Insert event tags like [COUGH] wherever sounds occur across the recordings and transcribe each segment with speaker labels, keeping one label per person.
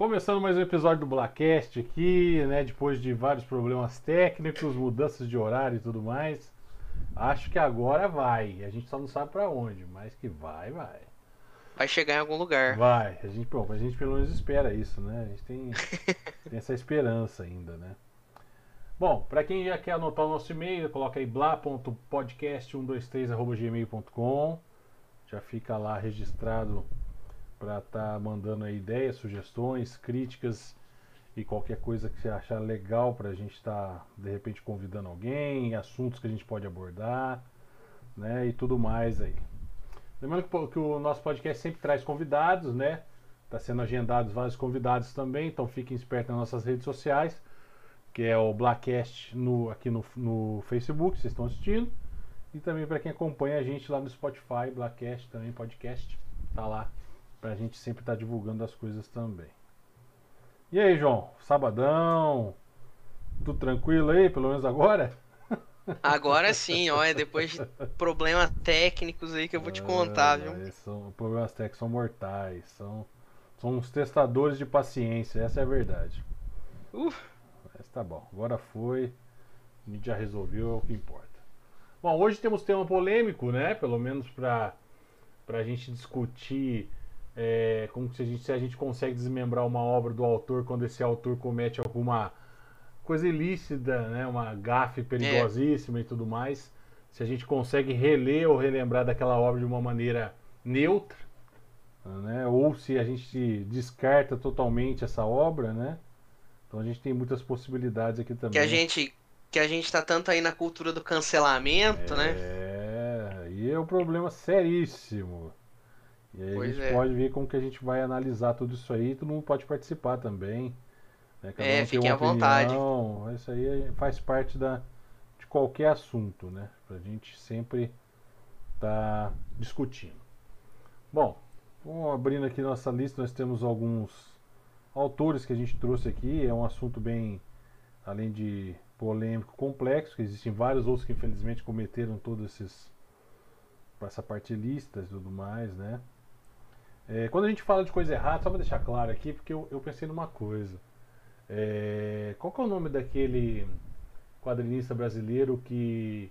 Speaker 1: Começando mais um episódio do Blackcast aqui, né? Depois de vários problemas técnicos, mudanças de horário e tudo mais. Acho que agora vai. A gente só não sabe para onde, mas que vai, vai.
Speaker 2: Vai chegar em algum lugar.
Speaker 1: Vai. A gente, bom, a gente pelo menos espera isso, né? A gente tem, [LAUGHS] tem essa esperança ainda, né? Bom, para quem já quer anotar o nosso e-mail, coloca aí bla.podcast123@gmail.com. Já fica lá registrado para estar tá mandando ideias, sugestões, críticas e qualquer coisa que você achar legal para a gente estar tá, de repente convidando alguém, assuntos que a gente pode abordar, né, e tudo mais aí. Lembrando que, que o nosso podcast sempre traz convidados, né? Está sendo agendados vários convidados também, então fiquem espertos nas nossas redes sociais, que é o Blackcast no, aqui no, no Facebook, vocês estão assistindo. E também para quem acompanha a gente lá no Spotify, Blackcast também podcast, tá lá Pra gente sempre estar tá divulgando as coisas também. E aí, João? Sabadão? Tudo tranquilo aí, pelo menos agora?
Speaker 2: Agora [LAUGHS] sim, olha, depois de problemas técnicos aí que eu vou te contar, ah, viu?
Speaker 1: São, problemas técnicos são mortais, são, são uns testadores de paciência, essa é a verdade. Uh. Mas tá bom, agora foi, a gente já resolveu, é o que importa. Bom, hoje temos tema polêmico, né? Pelo menos para a gente discutir é, como se a, gente, se a gente consegue desmembrar uma obra do autor quando esse autor comete alguma coisa ilícita, né, uma gafe perigosíssima é. e tudo mais. Se a gente consegue reler ou relembrar daquela obra de uma maneira neutra, né, ou se a gente descarta totalmente essa obra, né? Então a gente tem muitas possibilidades aqui também.
Speaker 2: Que a gente que a gente está tanto aí na cultura do cancelamento,
Speaker 1: é,
Speaker 2: né?
Speaker 1: É, e é um problema seríssimo. E aí pois a gente é. pode ver como que a gente vai analisar tudo isso aí. Todo mundo pode participar também.
Speaker 2: Né? Cada é, um fiquem à vontade.
Speaker 1: Isso aí faz parte da, de qualquer assunto, né? Pra gente sempre estar tá discutindo. Bom, vamos abrindo aqui nossa lista. Nós temos alguns autores que a gente trouxe aqui. É um assunto bem, além de polêmico, complexo. Que existem vários outros que infelizmente cometeram todos esses essa parte listas e tudo mais, né? É, quando a gente fala de coisa errada, só para deixar claro aqui, porque eu, eu pensei numa coisa. É, qual que é o nome daquele quadrinista brasileiro que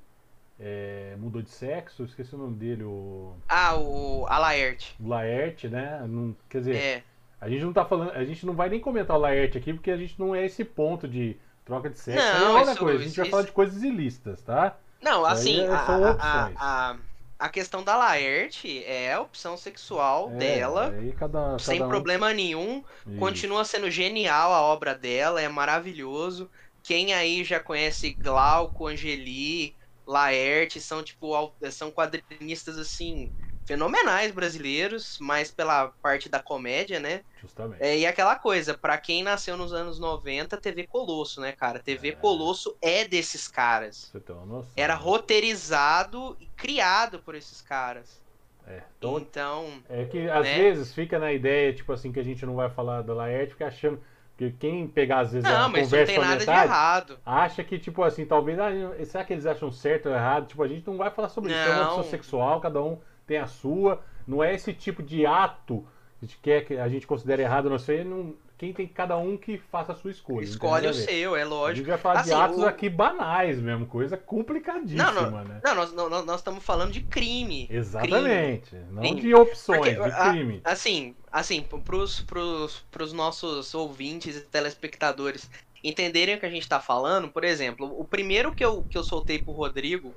Speaker 1: é, mudou de sexo? Esqueci o nome dele. O...
Speaker 2: Ah, o Alaerte.
Speaker 1: O Laerte, né? Não, quer dizer, é. a gente não tá falando, a gente não vai nem comentar o Laerte aqui, porque a gente não é esse ponto de troca de sexo. Não, é outra isso, coisa. A gente isso, vai falar de coisas ilícitas, tá?
Speaker 2: Não, assim, é, são a, opções. A, a a questão da Laerte é a opção sexual é, dela, cada, sem cada problema um... nenhum. Isso. Continua sendo genial a obra dela, é maravilhoso. Quem aí já conhece Glauco, Angeli, Laerte, são tipo são quadrinistas assim fenomenais brasileiros, mais pela parte da comédia, né?
Speaker 1: Justamente.
Speaker 2: É, e aquela coisa, para quem nasceu nos anos 90, TV Colosso, né, cara? TV é. Colosso é desses caras.
Speaker 1: Você tem uma noção.
Speaker 2: Era né? roteirizado e criado por esses caras.
Speaker 1: É. Então, então é que às né? vezes fica na ideia, tipo assim, que a gente não vai falar da Laerte, fica achando que quem pegar às vezes
Speaker 2: não,
Speaker 1: a
Speaker 2: mas
Speaker 1: conversa
Speaker 2: não tem nada metade, de errado.
Speaker 1: acha que tipo assim, talvez, ah, será que eles acham certo ou errado? Tipo, a gente não vai falar sobre não. isso, é uma opção sexual, cada um tem a sua. Não é esse tipo de ato que a gente quer que a gente considere errado, não sei, não, quem tem cada um que faça a sua escolha.
Speaker 2: Escolhe o seu, é lógico. A
Speaker 1: gente vai falar assim, de atos o... aqui banais mesmo, coisa complicadíssima,
Speaker 2: não,
Speaker 1: não, né?
Speaker 2: Não, nós, nós, nós estamos falando de crime.
Speaker 1: Exatamente.
Speaker 2: Crime.
Speaker 1: Não crime. de opções, Porque, de crime.
Speaker 2: A, assim, assim, pros, pros, pros nossos ouvintes e telespectadores entenderem o que a gente está falando, por exemplo, o primeiro que eu, que eu soltei pro Rodrigo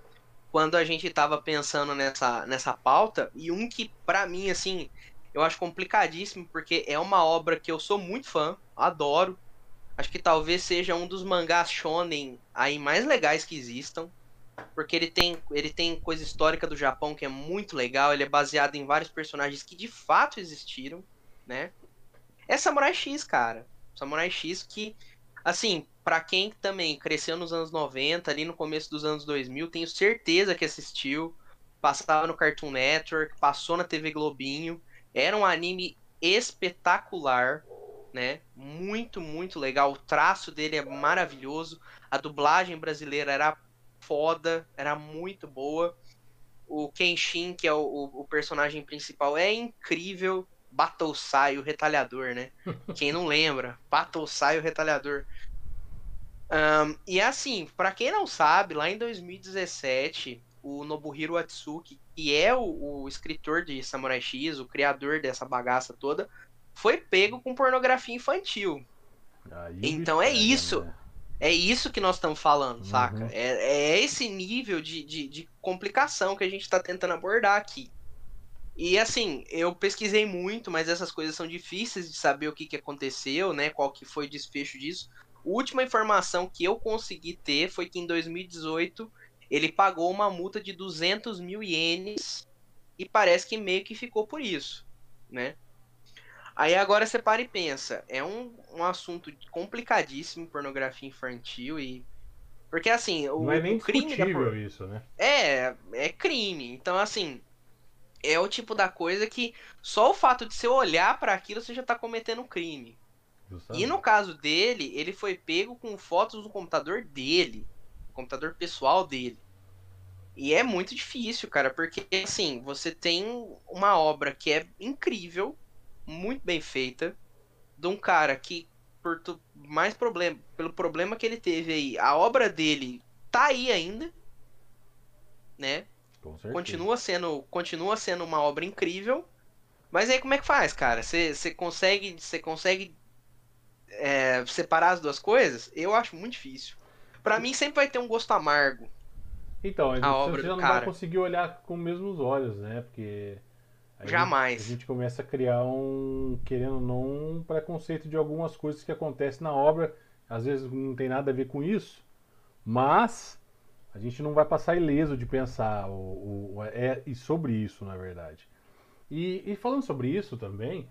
Speaker 2: quando a gente estava pensando nessa, nessa pauta, e um que, para mim, assim, eu acho complicadíssimo, porque é uma obra que eu sou muito fã, adoro. Acho que talvez seja um dos mangás shonen aí mais legais que existam. Porque ele tem, ele tem coisa histórica do Japão que é muito legal, ele é baseado em vários personagens que de fato existiram, né? É Samurai X, cara. Samurai X que, assim, para quem também cresceu nos anos 90, ali no começo dos anos 2000, tenho certeza que assistiu. Passava no Cartoon Network, passou na TV Globinho. Era um anime espetacular, né? Muito, muito legal. O traço dele é maravilhoso. A dublagem brasileira era foda, era muito boa. O Kenshin, que é o, o, o personagem principal, é incrível. Battlesai, o retalhador, né? [LAUGHS] Quem não lembra, Battlesai, o retalhador. Um, e assim, para quem não sabe, lá em 2017, o Nobuhiro Atsuki, que é o, o, escritor de Samurai X, o criador dessa bagaça toda, foi pego com pornografia infantil. Aí, então é isso. Né? É isso que nós estamos falando, uhum. saca? É, é esse nível de, de, de complicação que a gente está tentando abordar aqui. E assim, eu pesquisei muito, mas essas coisas são difíceis de saber o que, que aconteceu, né? Qual que foi o desfecho disso. A última informação que eu consegui ter foi que em 2018 ele pagou uma multa de 200 mil ienes e parece que meio que ficou por isso, né? Aí agora você para e pensa, é um, um assunto complicadíssimo, pornografia infantil e porque assim, o,
Speaker 1: Não é nem
Speaker 2: o crime
Speaker 1: da por... isso, né?
Speaker 2: É, é crime. Então assim, é o tipo da coisa que só o fato de você olhar para aquilo você já tá cometendo crime. Justamente. E no caso dele, ele foi pego com fotos do computador dele, computador pessoal dele. E é muito difícil, cara, porque assim, você tem uma obra que é incrível, muito bem feita, de um cara que, por mais problema, pelo problema que ele teve aí, a obra dele tá aí ainda, né? Continua sendo, continua sendo uma obra incrível. Mas aí como é que faz, cara? Você consegue, você consegue é, separar as duas coisas? Eu acho muito difícil. Para mim sempre vai ter um gosto amargo.
Speaker 1: Então, a, gente, a obra você já não cara. vai conseguir olhar com os mesmos olhos, né? Porque
Speaker 2: Jamais.
Speaker 1: A gente começa a criar um, querendo ou não, um preconceito de algumas coisas que acontecem na obra. Às vezes não tem nada a ver com isso, mas a gente não vai passar ileso de pensar o, o é, e sobre isso, na verdade. E, e falando sobre isso também,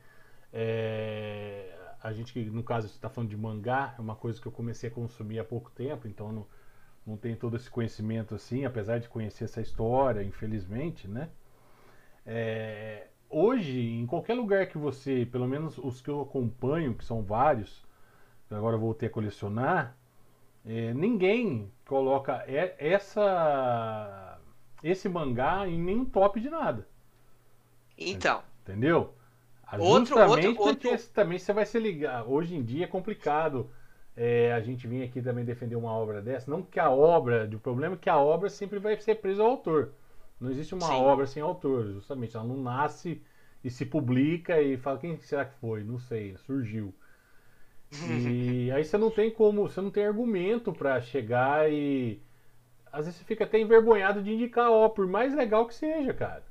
Speaker 1: é, a gente que no caso está falando de mangá, é uma coisa que eu comecei a consumir há pouco tempo, então não, não tem todo esse conhecimento assim, apesar de conhecer essa história, infelizmente, né? É, hoje, em qualquer lugar que você, pelo menos os que eu acompanho, que são vários, agora voltei a colecionar, é, ninguém coloca essa esse mangá em nenhum top de nada.
Speaker 2: Então.
Speaker 1: Entendeu? Outro, Justamente outro, porque outro... também você vai se ligar. Hoje em dia é complicado é, a gente vir aqui também defender uma obra dessa. Não que a obra, o problema é que a obra sempre vai ser presa ao autor. Não existe uma Sim. obra sem autor, justamente. Ela não nasce e se publica e fala quem será que foi? Não sei, surgiu. E [LAUGHS] aí você não tem como, você não tem argumento para chegar e às vezes você fica até envergonhado de indicar, ó, por mais legal que seja, cara.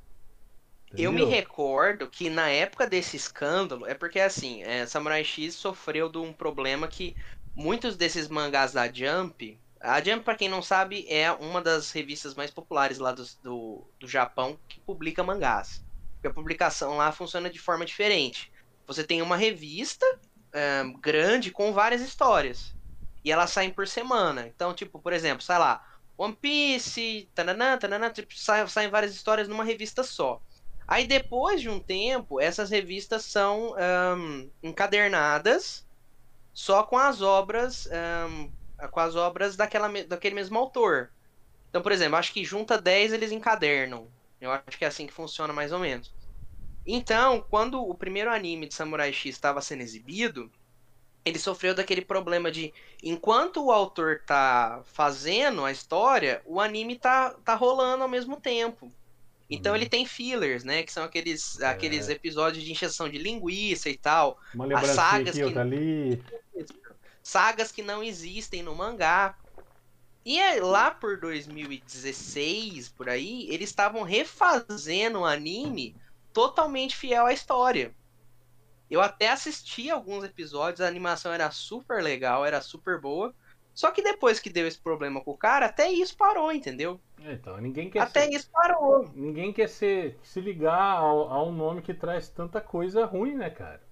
Speaker 2: Eu me recordo que na época desse escândalo, é porque assim, é, Samurai X sofreu de um problema que muitos desses mangás da Jump, a Jump, para quem não sabe, é uma das revistas mais populares lá do, do, do Japão que publica mangás. Porque a publicação lá funciona de forma diferente. Você tem uma revista é, grande com várias histórias. E elas saem por semana. Então, tipo, por exemplo, sai lá, One Piece, tananã, tananã, tipo, saem, saem várias histórias numa revista só. Aí depois de um tempo, essas revistas são um, encadernadas só com as obras um, com as obras daquela, daquele mesmo autor. Então, por exemplo, acho que junta 10 eles encadernam. Eu acho que é assim que funciona mais ou menos. Então, quando o primeiro anime de Samurai X estava sendo exibido, ele sofreu daquele problema de enquanto o autor tá fazendo a história, o anime tá, tá rolando ao mesmo tempo. Então ele uhum. tem fillers, né? Que são aqueles, é. aqueles episódios de injeção de linguiça e tal.
Speaker 1: Uma As sagas aqui, que... ali
Speaker 2: sagas que não existem no mangá. E é lá por 2016, por aí, eles estavam refazendo o anime totalmente fiel à história. Eu até assisti alguns episódios, a animação era super legal, era super boa. Só que depois que deu esse problema com o cara, até isso parou, entendeu?
Speaker 1: Então, ninguém quer
Speaker 2: Até ser... isso parou.
Speaker 1: Ninguém quer ser, se ligar ao, a um nome que traz tanta coisa ruim, né, cara?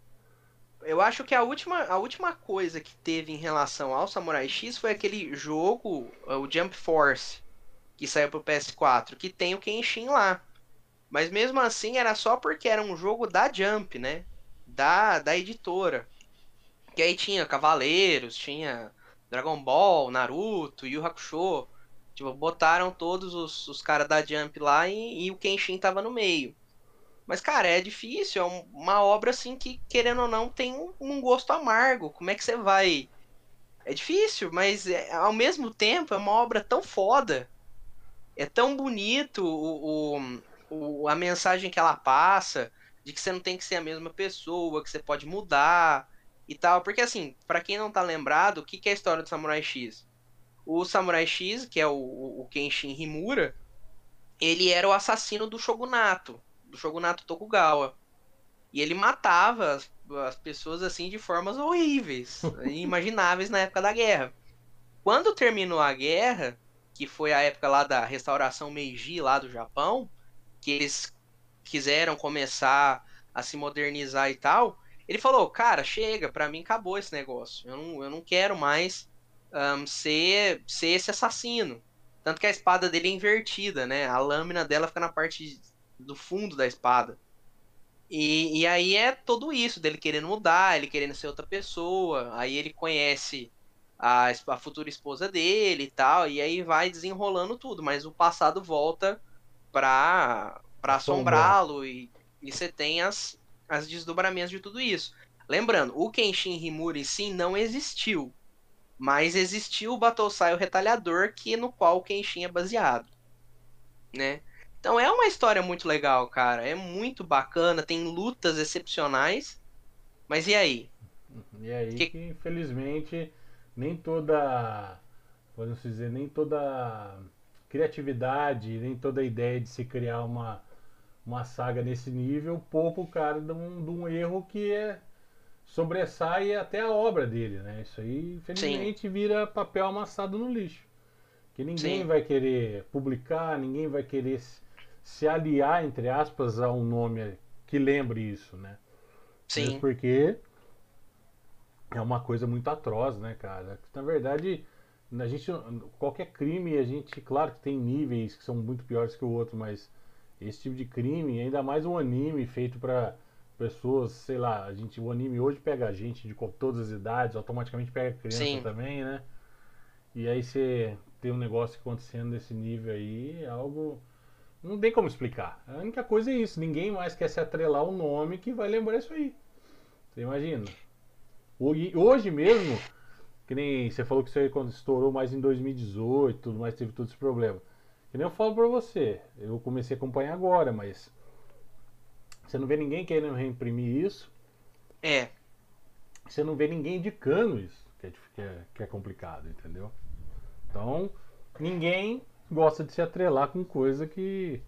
Speaker 2: Eu acho que a última, a última coisa que teve em relação ao Samurai X foi aquele jogo, o Jump Force, que saiu pro PS4, que tem o Kenshin lá. Mas mesmo assim era só porque era um jogo da Jump, né? Da, da editora. Que aí tinha Cavaleiros, tinha Dragon Ball, Naruto, Yu Hakusho. Tipo, botaram todos os, os caras da Jump lá e, e o Kenshin tava no meio. Mas, cara, é difícil, é uma obra assim que, querendo ou não, tem um gosto amargo. Como é que você vai. É difícil, mas é, ao mesmo tempo é uma obra tão foda. É tão bonito o, o, o, a mensagem que ela passa, de que você não tem que ser a mesma pessoa, que você pode mudar e tal. Porque, assim, para quem não tá lembrado, o que, que é a história do Samurai X? O Samurai X, que é o, o Kenshin Himura, ele era o assassino do shogunato, do shogunato Tokugawa. E ele matava as, as pessoas assim de formas horríveis, [LAUGHS] inimagináveis na época da guerra. Quando terminou a guerra, que foi a época lá da restauração Meiji lá do Japão, que eles quiseram começar a se modernizar e tal, ele falou, cara, chega, pra mim acabou esse negócio. Eu não, eu não quero mais um, ser, ser esse assassino. Tanto que a espada dele é invertida, né? A lâmina dela fica na parte do fundo da espada. E, e aí é tudo isso, dele querendo mudar, ele querendo ser outra pessoa. Aí ele conhece a, a futura esposa dele e tal. E aí vai desenrolando tudo. Mas o passado volta pra, pra assombrá-lo. E, e você tem as, as desdobramentos de tudo isso. Lembrando, o Kenshin Himura em si não existiu. Mas existiu o Battlesai o Retalhador, que no qual o Kenshin é baseado. Né? Então é uma história muito legal, cara. É muito bacana, tem lutas excepcionais. Mas e aí?
Speaker 1: E aí que, que infelizmente nem toda, podemos dizer, nem toda criatividade, nem toda ideia de se criar uma uma saga nesse nível, pouco cara de um, de um erro que é, sobressai até a obra dele, né? Isso aí, infelizmente, Sim. vira papel amassado no lixo. Que ninguém Sim. vai querer publicar, ninguém vai querer se, se, aliar, entre aspas, a um nome que lembre isso, né?
Speaker 2: Sim. Mesmo
Speaker 1: porque é uma coisa muito atroz, né, cara? Na verdade, a gente, qualquer crime, a gente, claro que tem níveis que são muito piores que o outro, mas esse tipo de crime, ainda mais um anime feito para pessoas, sei lá, a gente, o anime hoje pega gente de todas as idades, automaticamente pega criança Sim. também, né? E aí você tem um negócio acontecendo desse nível aí, é algo não tem como explicar. A única coisa é isso, ninguém mais quer se atrelar o um nome que vai lembrar isso aí. Você imagina? Hoje mesmo, que nem você falou que isso aí quando estourou mais em 2018, tudo mais teve todo esse problema. Que nem eu falo pra você, eu comecei a acompanhar agora, mas você não vê ninguém querendo reimprimir isso.
Speaker 2: É.
Speaker 1: Você não vê ninguém indicando isso, que é, que é, que é complicado, entendeu? Então, ninguém gosta de se atrelar com coisa que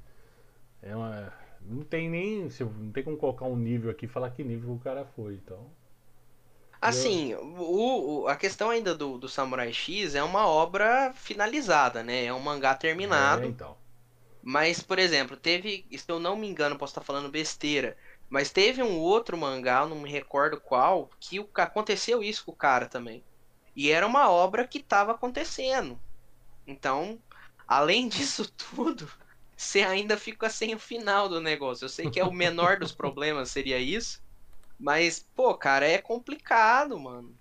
Speaker 1: é uma, não tem nem não tem como colocar um nível aqui e falar que nível o cara foi então
Speaker 2: Assim, o, o, a questão ainda do, do Samurai X é uma obra finalizada, né? É um mangá terminado. É,
Speaker 1: então.
Speaker 2: Mas, por exemplo, teve, se eu não me engano, posso estar falando besteira, mas teve um outro mangá, não me recordo qual, que o, aconteceu isso com o cara também. E era uma obra que estava acontecendo. Então, além [LAUGHS] disso tudo, você ainda fica sem o final do negócio. Eu sei que é o menor dos [LAUGHS] problemas, seria isso. Mas, pô, cara, é complicado, mano.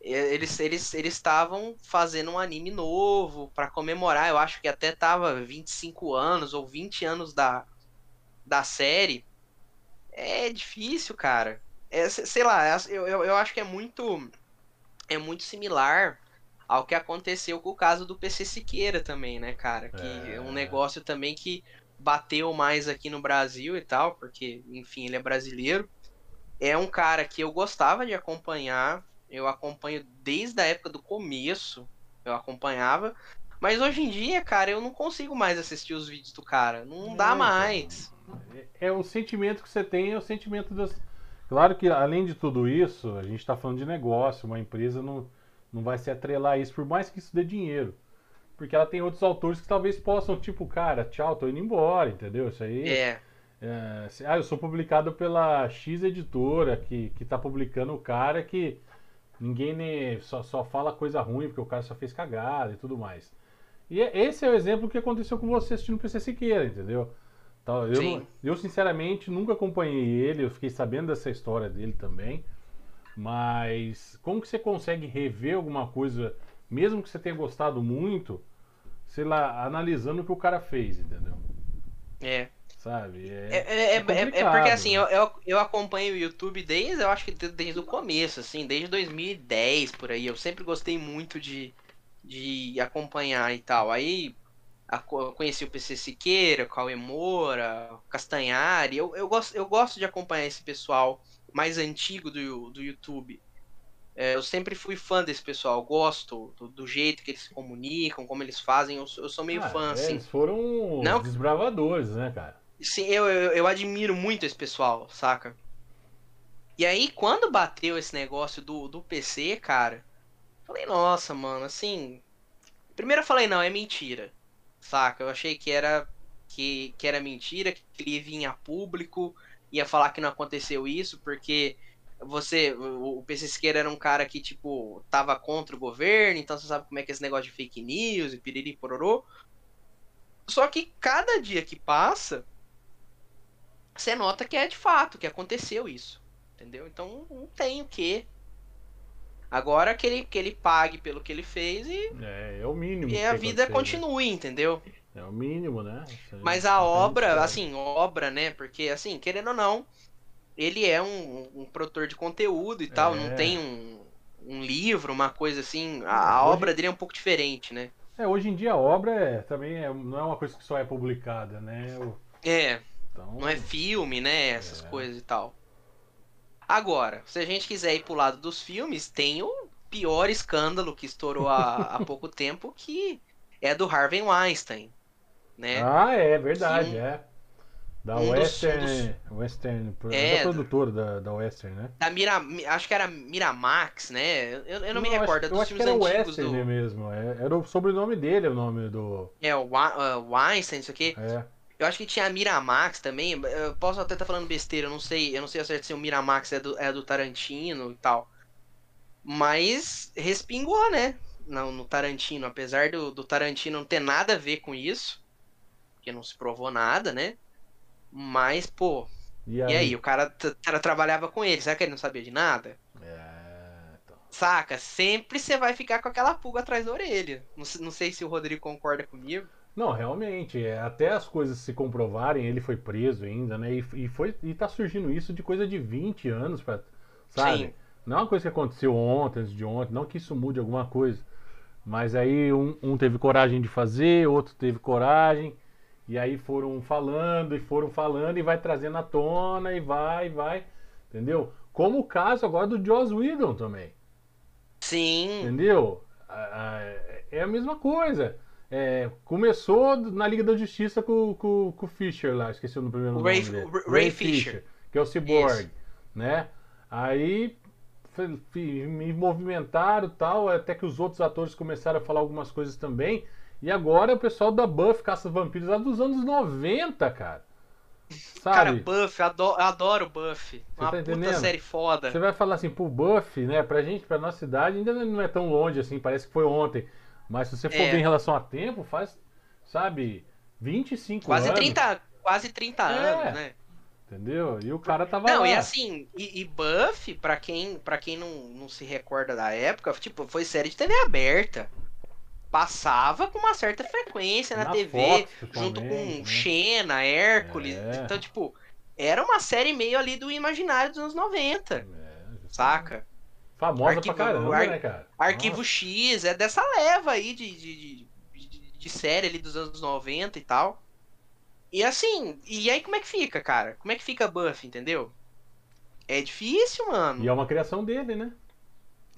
Speaker 2: Eles eles eles estavam fazendo um anime novo para comemorar, eu acho que até tava 25 anos ou 20 anos da, da série. É difícil, cara. É, sei lá, é, eu, eu, eu acho que é muito é muito similar ao que aconteceu com o caso do PC Siqueira também, né, cara? Que é, é um negócio também que bateu mais aqui no Brasil e tal, porque, enfim, ele é brasileiro é um cara que eu gostava de acompanhar. Eu acompanho desde a época do começo. Eu acompanhava. Mas hoje em dia, cara, eu não consigo mais assistir os vídeos do cara. Não dá mais.
Speaker 1: É, é, o sentimento que você tem, é o sentimento das. Claro que, além de tudo isso, a gente está falando de negócio. Uma empresa não, não vai se atrelar a isso, por mais que isso dê dinheiro. Porque ela tem outros autores que talvez possam, tipo, cara, tchau, tô indo embora, entendeu? Isso aí.
Speaker 2: É.
Speaker 1: É, ah, eu sou publicado pela X editora, que, que tá publicando o cara que ninguém nem, só, só fala coisa ruim, porque o cara só fez cagada e tudo mais. E é, esse é o exemplo que aconteceu com você assistindo o PC Siqueira, entendeu? Então, eu, eu, sinceramente, nunca acompanhei ele, eu fiquei sabendo dessa história dele também. Mas como que você consegue rever alguma coisa, mesmo que você tenha gostado muito, sei lá, analisando o que o cara fez, entendeu?
Speaker 2: É.
Speaker 1: sabe?
Speaker 2: É, é, é, é, é porque assim, eu, eu, eu, acompanho o YouTube desde, eu acho que desde o começo, assim, desde 2010 por aí. Eu sempre gostei muito de, de acompanhar e tal. Aí a, conheci o PC Siqueira, Cauê Moura, Castanhari. Eu, eu, gosto, eu gosto de acompanhar esse pessoal mais antigo do, do YouTube. É, eu sempre fui fã desse pessoal, gosto do, do, jeito que eles se comunicam, como eles fazem. Eu, eu sou meio ah, fã, é, assim.
Speaker 1: Eles foram Não, desbravadores, né, cara?
Speaker 2: Sim, eu, eu, eu, admiro muito esse pessoal, saca? E aí, quando bateu esse negócio do, do PC, cara, falei, nossa, mano, assim. Primeiro eu falei, não, é mentira. Saca? Eu achei que era que, que era mentira, que ele vir a público, ia falar que não aconteceu isso, porque você, o, PC Siqueira era um cara que, tipo, tava contra o governo, então você sabe como é que é esse negócio de fake news e piriri pororô. Só que cada dia que passa, você nota que é de fato, que aconteceu isso. Entendeu? Então não tem o que. Agora que ele, que ele pague pelo que ele fez e.
Speaker 1: É, é o mínimo.
Speaker 2: E a vida continue, entendeu?
Speaker 1: É o mínimo, né?
Speaker 2: Mas a obra, assim, obra, né? Porque, assim, querendo ou não, ele é um, um produtor de conteúdo e tal, é. não tem um, um, livro, uma coisa assim. A, a hoje... obra dele é um pouco diferente, né?
Speaker 1: É, hoje em dia a obra é, também é, não é uma coisa que só é publicada, né? O...
Speaker 2: É. Então... Não é filme, né? Essas é. coisas e tal. Agora, se a gente quiser ir pro lado dos filmes, tem o pior escândalo que estourou há, há [LAUGHS] pouco tempo, que é do Harvey Weinstein. Né?
Speaker 1: Ah, é verdade, que, é. Da um Western. Dos, Western é, da produtora da, da Western, né?
Speaker 2: Da Mira, acho que era Miramax, né? Eu, eu não, não me recordo. Acho, eu acho que era Western
Speaker 1: do... mesmo. É, era o sobrenome dele, o nome do.
Speaker 2: É, o Weinstein, isso aqui. É. Eu acho que tinha a Miramax também. Eu posso até estar tá falando besteira, eu não sei. Eu não sei acertar se o Miramax é do, é do Tarantino e tal. Mas respingou, né? No, no Tarantino. Apesar do, do Tarantino não ter nada a ver com isso. Porque não se provou nada, né? Mas, pô. E aí, e aí o cara, cara trabalhava com ele, será que ele não sabia de nada? É. Então. Saca? Sempre você vai ficar com aquela pulga atrás da orelha. Não, não sei se o Rodrigo concorda comigo.
Speaker 1: Não, realmente, é, até as coisas se comprovarem, ele foi preso ainda, né? E, e, foi, e tá surgindo isso de coisa de 20 anos, pra, sabe? Sim. Não é uma coisa que aconteceu ontem, antes de ontem, não que isso mude alguma coisa. Mas aí um, um teve coragem de fazer, outro teve coragem, e aí foram falando e foram falando e vai trazendo à tona e vai, e vai. Entendeu? Como o caso agora do Joss Whedon também.
Speaker 2: Sim.
Speaker 1: Entendeu? É a mesma coisa. É, começou na Liga da Justiça com, com, com o Fischer lá, esqueci o primeiro Ray, nome dele.
Speaker 2: Ray, Ray Fisher. Fisher.
Speaker 1: Que é o Cyborg, né? Aí me movimentaram tal, até que os outros atores começaram a falar algumas coisas também. E agora o pessoal da Buff Caça Vampiros lá dos anos 90, cara.
Speaker 2: Sabe? Cara, Buff, adoro, adoro Buff. Uma tá puta série foda.
Speaker 1: Você vai falar assim, pro Buff, né? Pra gente, pra nossa idade, ainda não é tão longe assim, parece que foi ontem. Mas se você for é. ver em relação a tempo, faz, sabe, 25
Speaker 2: quase
Speaker 1: anos.
Speaker 2: 30, quase 30 é. anos, né?
Speaker 1: Entendeu? E o cara tava
Speaker 2: não,
Speaker 1: lá.
Speaker 2: e assim, e, e Buff, pra quem, pra quem não, não se recorda da época, tipo, foi série de TV aberta passava com uma certa frequência na, na TV, Fox, junto com né? Xena, Hércules. É. Então, tipo, era uma série meio ali do imaginário dos anos 90. É, saca?
Speaker 1: Famosa Arquivo, pra caramba, ar, né, cara?
Speaker 2: Arquivo Nossa. X, é dessa leva aí de, de, de, de, série ali dos anos 90 e tal. E assim, e aí como é que fica, cara? Como é que fica Buff, entendeu? É difícil, mano.
Speaker 1: E é uma criação dele, né?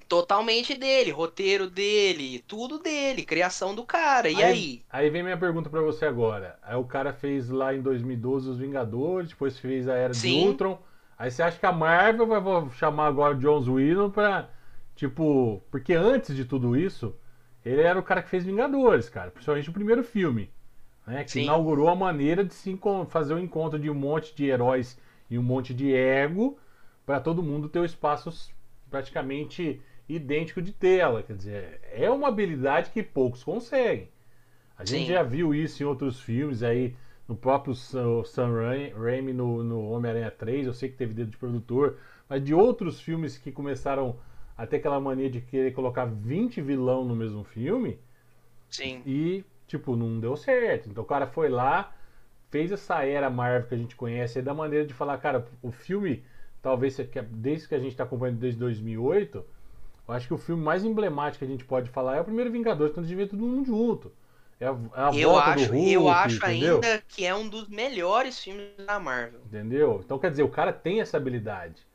Speaker 2: Totalmente dele, roteiro dele, tudo dele, criação do cara. E aí? Aí,
Speaker 1: aí vem minha pergunta para você agora. Aí o cara fez lá em 2012 os Vingadores, depois fez a Era Sim. de Ultron. Aí você acha que a Marvel vai chamar agora o Jones Whedon pra. Tipo. Porque antes de tudo isso, ele era o cara que fez Vingadores, cara. Principalmente o primeiro filme. Né, que Sim. inaugurou a maneira de se fazer o um encontro de um monte de heróis e um monte de ego para todo mundo ter o espaço praticamente idêntico de tela. Quer dizer, é uma habilidade que poucos conseguem. A gente Sim. já viu isso em outros filmes aí, no próprio Sam Raimi no, no Homem-Aranha 3, eu sei que teve dedo de produtor, mas de outros filmes que começaram a ter aquela mania de querer colocar 20 vilão no mesmo filme.
Speaker 2: Sim.
Speaker 1: E, tipo, não deu certo. Então o cara foi lá, fez essa era Marvel que a gente conhece, é da maneira de falar, cara, o filme, talvez, desde que a gente está acompanhando desde 2008, eu acho que o filme mais emblemático que a gente pode falar é o primeiro Vingadores, quando a gente vê todo mundo junto. É a, é a
Speaker 2: eu
Speaker 1: volta
Speaker 2: acho,
Speaker 1: do Hulk,
Speaker 2: eu acho
Speaker 1: entendeu?
Speaker 2: ainda que é um dos melhores filmes da Marvel.
Speaker 1: Entendeu? Então quer dizer, o cara tem essa habilidade.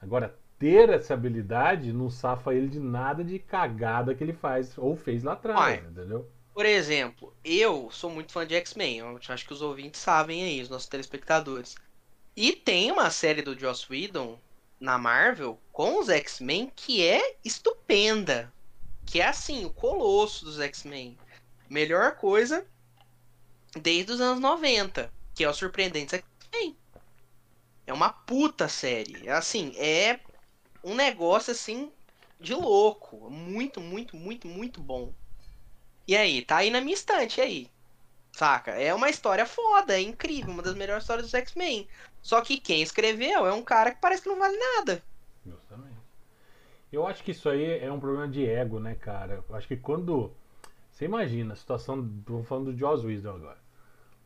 Speaker 1: Agora, ter essa habilidade não safa ele de nada de cagada que ele faz ou fez lá atrás,
Speaker 2: Uai.
Speaker 1: entendeu?
Speaker 2: Por exemplo, eu sou muito fã de X-Men. Eu acho que os ouvintes sabem aí, os nossos telespectadores. E tem uma série do Joss Whedon na Marvel com os X-Men que é estupenda. Que é assim, o colosso dos X-Men. Melhor coisa desde os anos 90, que é o Surpreendentes X-Men. É uma puta série. Assim, é um negócio assim de louco. Muito, muito, muito, muito bom. E aí, tá aí na minha estante, e aí? Saca? É uma história foda, é incrível, uma das melhores histórias dos X-Men. Só que quem escreveu é um cara que parece que não vale nada.
Speaker 1: Justamente. Eu acho que isso aí é um problema de ego, né, cara? Eu acho que quando. Você imagina a situação. Tô falando do Joss Whedon agora.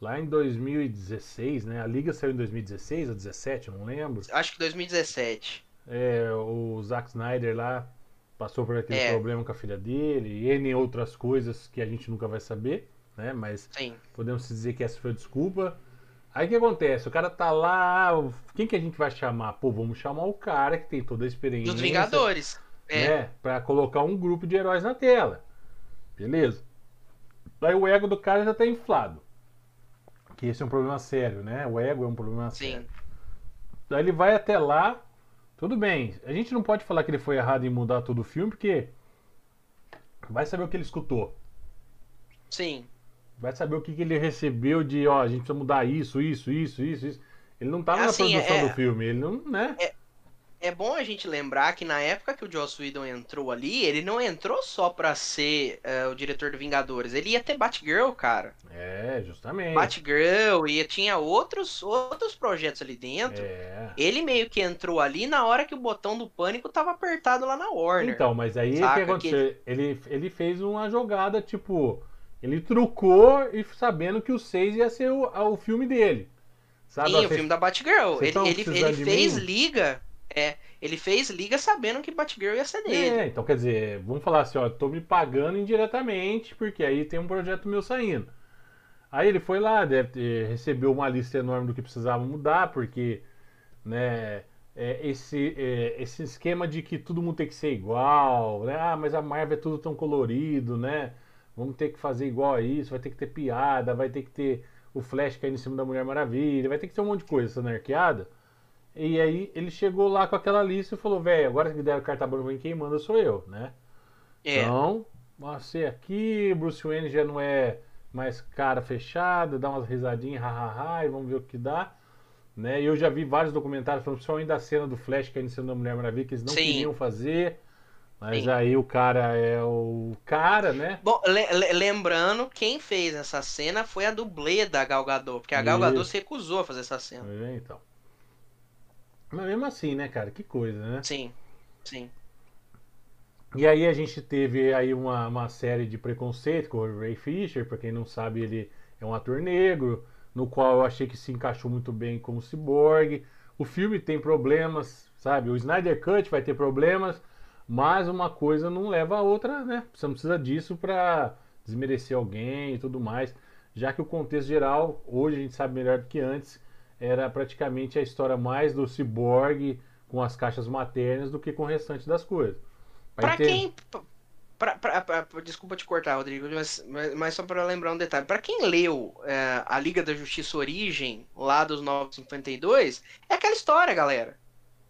Speaker 1: Lá em 2016, né? A Liga saiu em 2016 ou 2017, eu não lembro.
Speaker 2: Acho que 2017.
Speaker 1: É, o Zack Snyder lá passou por aquele
Speaker 2: É.
Speaker 1: problema com a filha dele e N outras coisas que a gente nunca vai saber, né? Mas
Speaker 2: Sim.
Speaker 1: podemos dizer que essa foi a desculpa. Aí o que acontece? O cara tá lá, o- quem que a gente vai chamar? Pô, vamos chamar o cara que tem toda a experiência.
Speaker 2: Dos Vingadores. É.
Speaker 1: Né? Pra colocar um grupo de heróis na tela. Beleza? Daí o ego do cara já tá inflado. Que esse é um problema sério, né? O ego é um problema sério.
Speaker 2: Sim.
Speaker 1: Daí ele vai até lá. Tudo bem. A gente não pode falar que ele foi errado em mudar todo o filme, porque vai saber o que ele escutou.
Speaker 2: Sim.
Speaker 1: Vai saber o que, que ele recebeu de, ó, a gente precisa mudar isso, isso, isso, isso, isso. Ele não tava
Speaker 2: Assim,
Speaker 1: na produção
Speaker 2: é-
Speaker 1: do filme, ele não, né?
Speaker 2: É bom a gente lembrar que na época que o Joss Whedon entrou ali, ele não entrou só pra ser eh, o diretor do Vingadores. Ele ia ter Batgirl, cara.
Speaker 1: É, justamente.
Speaker 2: Batgirl e tinha outros, outros projetos ali dentro.
Speaker 1: É.
Speaker 2: Ele meio que entrou ali na hora que o botão do pânico tava apertado lá na Warner.
Speaker 1: Então, mas aí o que aconteceu? Ele, ele fez uma jogada, tipo, ele trucou e sabendo que o 6 ia ser o, o filme dele. Sabe?
Speaker 2: Sim, o filme da Batgirl. Ele, ele, ele fez liga. É, ele fez liga sabendo que Batgirl ia ser dele.
Speaker 1: É, então quer dizer, vamos falar assim, ó, tô me pagando indiretamente, porque aí tem um projeto meu saindo. Aí ele foi lá, deve recebeu uma lista enorme do que precisava mudar, porque, né, é, esse, é, esse esquema de que todo mundo tem que ser igual, né, ah, mas a Marvel é tudo tão colorido, né, vamos ter que fazer igual a isso, vai ter que ter piada, vai ter que ter o Flash caindo em cima da Mulher Maravilha, vai ter que ter um monte de coisa essa anarqueada. E aí ele chegou lá com aquela lista e falou, velho, agora que deram carta branca em quem manda sou eu, né?
Speaker 2: É.
Speaker 1: Então, você aqui, Bruce Wayne já não é mais cara fechada, dá umas risadinhas, hahaha, e vamos ver o que dá. Né? E eu já vi vários documentários falando principalmente da cena do Flash caindo em cima da Mulher Maravilha, que eles não
Speaker 2: Sim.
Speaker 1: queriam fazer. Mas
Speaker 2: Sim.
Speaker 1: aí o cara é o cara, né?
Speaker 2: Bom, le- le- lembrando, quem fez essa cena foi a dublê da Gal Gadot, porque a Gal Gadot se recusou a fazer essa cena.
Speaker 1: É, Então. Mas mesmo assim, né, cara? Que coisa, né?
Speaker 2: Sim, sim.
Speaker 1: E aí a gente teve aí uma, uma série de preconceito com o Ray Fisher, pra quem não sabe, ele é um ator negro, no qual eu achei que se encaixou muito bem como cyborg. O filme tem problemas, sabe? O Snyder Cut vai ter problemas, mas uma coisa não leva a outra, né? Você não precisa disso pra desmerecer alguém e tudo mais, já que o contexto geral, hoje a gente sabe melhor do que antes, era praticamente a história mais do cyborg com as caixas maternas do que com o restante das coisas. Vai
Speaker 2: Pra
Speaker 1: ter-
Speaker 2: quem. Pra, pra- pra- desculpa te cortar, Rodrigo, mas, mas, só pra lembrar um detalhe. Pra quem leu é, a Liga da Justiça Origem, lá dos 952, é aquela história, galera.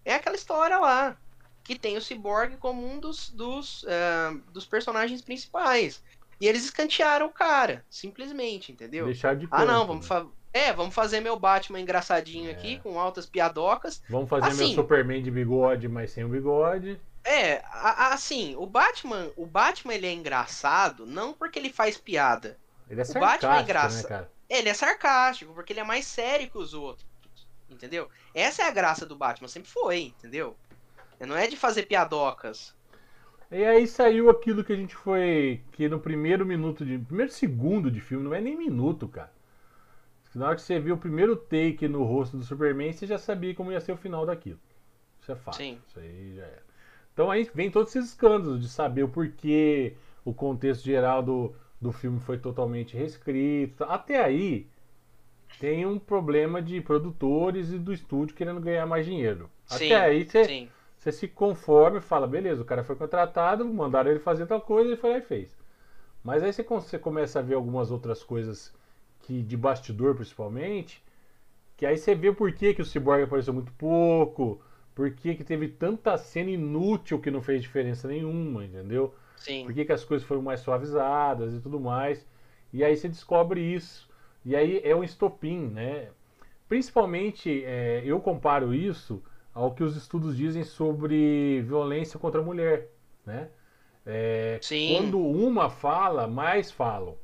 Speaker 2: É aquela história lá. Que tem o Cyborg como um dos, dos, é, dos personagens principais. E eles escantearam o cara, simplesmente, entendeu?
Speaker 1: Deixar de
Speaker 2: Ah,
Speaker 1: canto,
Speaker 2: não, vamos,
Speaker 1: né?
Speaker 2: É, vamos fazer meu Batman engraçadinho
Speaker 1: É.
Speaker 2: aqui, com altas piadocas.
Speaker 1: Vamos fazer meu
Speaker 2: Assim-
Speaker 1: Superman de bigode, mas sem o bigode.
Speaker 2: É, a- a- assim, o Batman, o Batman ele é engraçado não porque ele faz piada.
Speaker 1: Ele é
Speaker 2: O Batman é
Speaker 1: sarcástico,
Speaker 2: engraça-
Speaker 1: né, cara?
Speaker 2: Ele é sarcástico, porque ele é mais sério que os outros. Entendeu? Essa é a graça do Batman, sempre foi, entendeu? Não é de fazer piadocas.
Speaker 1: E aí saiu aquilo que a gente foi. Que no primeiro minuto de. Primeiro segundo de filme, não é nem minuto, cara. Na hora que você viu o primeiro take no rosto do Superman, você já sabia como ia ser o final daquilo. Isso é fato.
Speaker 2: Sim.
Speaker 1: Isso aí já era. Então aí vem todos esses escândalos de saber o porquê, o contexto geral do, do filme foi totalmente reescrito. Até aí tem um problema de produtores e do estúdio querendo ganhar mais dinheiro.
Speaker 2: Sim,
Speaker 1: Até aí você, você se conforma e fala, beleza, o cara foi contratado, mandaram ele fazer tal coisa, ele foi lá e fez. Mas aí você, você começa a ver algumas outras coisas que de bastidor principalmente, que aí você vê o porquê que o Cyborg apareceu muito pouco, porquê que teve tanta cena inútil que não fez diferença nenhuma, entendeu?
Speaker 2: Sim.
Speaker 1: Por que, que as coisas foram mais suavizadas e tudo mais. E aí você descobre isso. E aí é um estopim, né? Principalmente, é, eu comparo isso ao que os estudos dizem sobre violência contra a mulher, né? É,
Speaker 2: Sim.
Speaker 1: Quando uma fala, mais falam,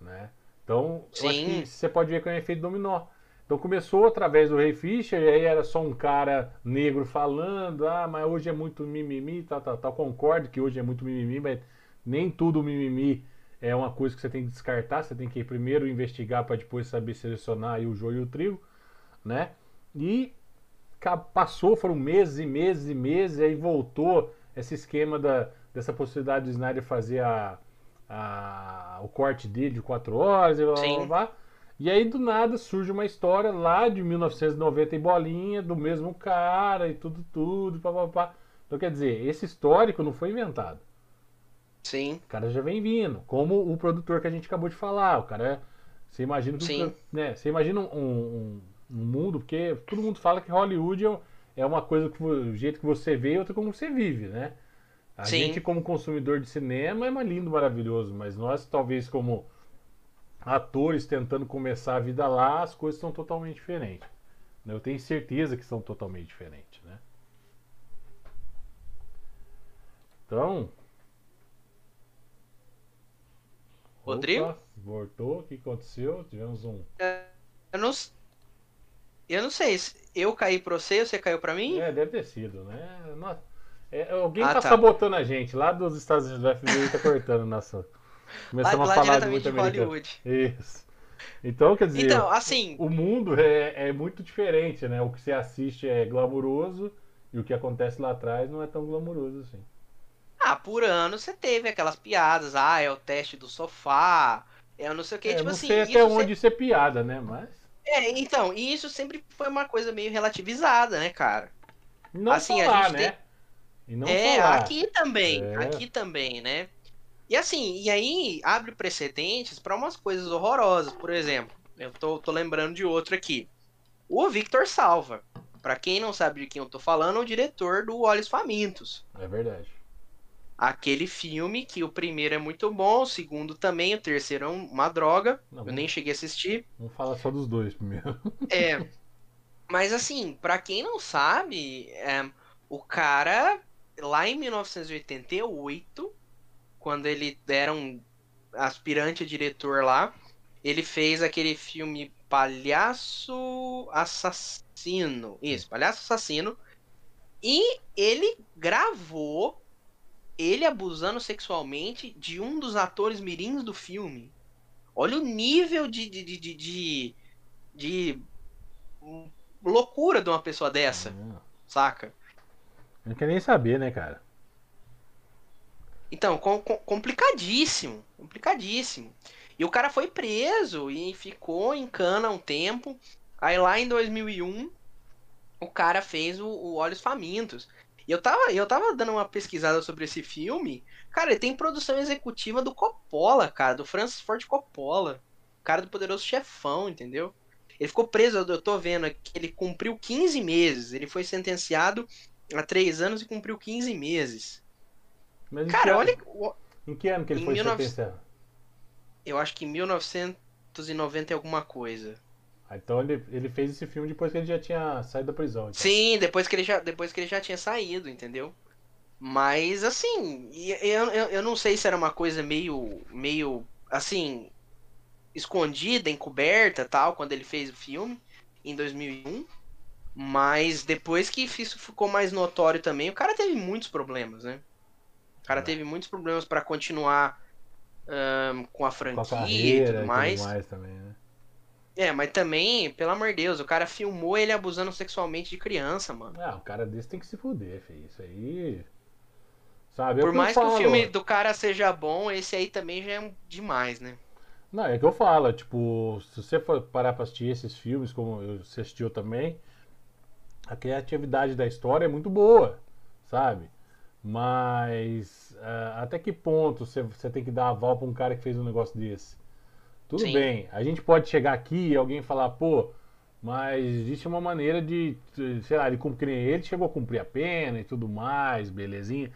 Speaker 1: né? Então,
Speaker 2: Sim.
Speaker 1: você pode ver que é um efeito dominó. Então começou através do Ray Fisher, e aí era só um cara negro falando, ah, mas hoje é muito mimimi, tal, tal, tal. Concordo que hoje é muito mimimi, mas nem tudo mimimi é uma coisa que você tem que descartar, você tem que primeiro investigar para depois saber selecionar o joio e o trigo, né? E passou, foram meses e meses e meses, e aí voltou esse esquema da, dessa possibilidade do Snyder fazer a, a- o corte dele de quatro horas, e blá, blá, blá. E aí do nada surge uma história lá de 1990 e bolinha, do mesmo cara e tudo, tudo, papapá. Então quer dizer, esse histórico não foi inventado.
Speaker 2: Sim.
Speaker 1: O cara já vem vindo, como o produtor que a gente acabou de falar. O cara, você imagina
Speaker 2: Sim.
Speaker 1: né, você imagina um, um- um mundo, porque todo mundo fala que Hollywood é é uma coisa que o jeito que você vê e outra como você vive, né? A
Speaker 2: Sim.
Speaker 1: gente como consumidor de cinema é mais lindo, maravilhoso, mas nós talvez como atores tentando começar a vida lá, as coisas são totalmente diferentes. né? Eu tenho certeza que são totalmente diferentes, né? Então,
Speaker 2: Rodrigo?
Speaker 1: Opa, voltou, o que aconteceu? Tivemos um.
Speaker 2: Eu não. Eu não sei. se Eu caí pra você ou você caiu pra mim?
Speaker 1: É, deve ter sido, né? Nossa, é, alguém
Speaker 2: Ah,
Speaker 1: tá,
Speaker 2: tá.
Speaker 1: sabotando a gente. Lá dos Estados Unidos, o FBI tá cortando nossa. Começamos
Speaker 2: lá
Speaker 1: a falar de muito
Speaker 2: de
Speaker 1: americano.
Speaker 2: Hollywood.
Speaker 1: Isso. Então, quer dizer,
Speaker 2: Então, assim,
Speaker 1: o mundo é, é muito diferente, né? O que você assiste é glamuroso e o que acontece lá atrás não é tão glamuroso assim.
Speaker 2: ah, por ano você teve aquelas piadas. Ah, é o teste do sofá. É o não sei o que.
Speaker 1: É,
Speaker 2: tipo
Speaker 1: não
Speaker 2: assim,
Speaker 1: sei até onde isso é piada, né? Mas.
Speaker 2: É, então, e isso sempre foi uma coisa meio relativizada, né, cara?
Speaker 1: Não
Speaker 2: Assim, a
Speaker 1: falar,
Speaker 2: gente
Speaker 1: né?
Speaker 2: tem-
Speaker 1: não
Speaker 2: é,
Speaker 1: falar.
Speaker 2: aqui também,
Speaker 1: É.
Speaker 2: aqui também, né? E assim, e aí abre precedentes pra umas coisas horrorosas, por exemplo. Eu tô, tô lembrando de outro aqui. O Victor Salva. Pra quem não sabe de quem eu tô falando, é o diretor do Olhos Famintos.
Speaker 1: É verdade.
Speaker 2: Aquele filme que o primeiro é muito bom, o segundo também, o terceiro é um- uma droga.
Speaker 1: Não,
Speaker 2: Eu nem cheguei a assistir.
Speaker 1: Vamos falar só dos dois primeiro. [LAUGHS]
Speaker 2: É. Mas assim, pra quem não sabe, é, o cara, lá em 1988, quando ele era um aspirante a diretor lá, ele fez aquele filme Palhaço Assassino. Isso, Palhaço Assassino. E ele gravou ele abusando sexualmente de um dos atores mirins do filme. Olha o nível de, de, de, de, de, loucura de uma pessoa dessa,
Speaker 1: Ah,
Speaker 2: saca?
Speaker 1: Não quer nem saber, né, cara?
Speaker 2: Então, com- com- complicadíssimo, complicadíssimo. E o cara foi preso e ficou em cana um tempo. Aí lá em 2001, o cara fez o, o Olhos Famintos. E eu tava, eu tava dando uma pesquisada sobre esse filme. Cara, ele tem produção executiva do Coppola, cara, do Francis Ford Coppola. O cara do Poderoso Chefão, entendeu? Ele ficou preso, eu tô vendo aqui, ele cumpriu 15 meses. Ele foi sentenciado a 3 anos e cumpriu 15 meses.
Speaker 1: Mas
Speaker 2: Cara, olha.
Speaker 1: Em que ano que ele foi
Speaker 2: 19
Speaker 1: sentenciado?
Speaker 2: Eu acho que em 1990 e alguma coisa.
Speaker 1: Ah, então ele, ele fez esse filme depois que ele já tinha saído da prisão. então.
Speaker 2: Sim, depois que ele já, depois que ele já tinha saído, entendeu? Mas assim, eu, eu, eu não sei se era uma coisa meio, meio assim, escondida, encoberta, tal, quando ele fez o filme em 2001. Mas depois que isso ficou mais notório também, o cara teve muitos problemas, né? O cara
Speaker 1: É.
Speaker 2: teve muitos problemas pra continuar ahn, com a
Speaker 1: Com
Speaker 2: franquia
Speaker 1: a
Speaker 2: e
Speaker 1: carreira
Speaker 2: tudo mais.
Speaker 1: mais também, né?
Speaker 2: É, mas também, pelo amor de Deus, o cara filmou ele abusando sexualmente de criança, mano.
Speaker 1: Ah, um cara desse tem que se fuder, filho. Isso aí. Sabe? É
Speaker 2: Por
Speaker 1: o que
Speaker 2: mais que o filme do cara seja bom, esse aí também já é um- demais, né?
Speaker 1: Não, é que eu falo, tipo, se você for parar pra assistir esses filmes, como você assistiu também, a criatividade da história é muito boa, sabe? Mas ah, até que ponto você, você tem que dar aval pra um cara que fez um negócio desse? Tudo
Speaker 2: Sim.
Speaker 1: bem, a gente pode chegar aqui e alguém falar, pô, mas existe uma maneira de, sei lá, de cumprir. Ele chegou a cumprir a pena e tudo mais, belezinha.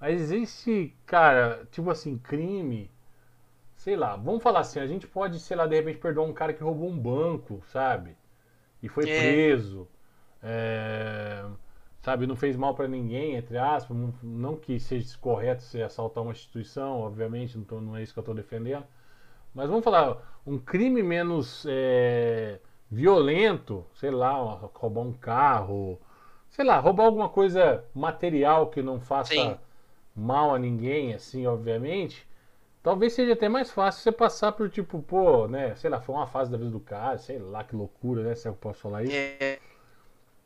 Speaker 1: Mas existe, cara, tipo assim, crime. Sei lá, vamos falar assim, a gente pode, sei lá, de repente perdoar um cara que roubou um banco, sabe? E foi
Speaker 2: É.
Speaker 1: preso. É, sabe, não fez mal pra ninguém, entre aspas. Não, não que seja correto você assaltar uma instituição, obviamente, não, tô- não é isso que eu tô defendendo. Mas vamos falar, um crime menos é, violento, sei lá, roubar um carro, sei lá, roubar alguma coisa material que não faça
Speaker 2: Sim.
Speaker 1: mal a ninguém, assim, obviamente. Talvez seja até mais fácil você passar por tipo, pô, né, sei lá, foi uma fase da vida do cara, sei lá que loucura, né, se eu posso falar isso.
Speaker 2: É,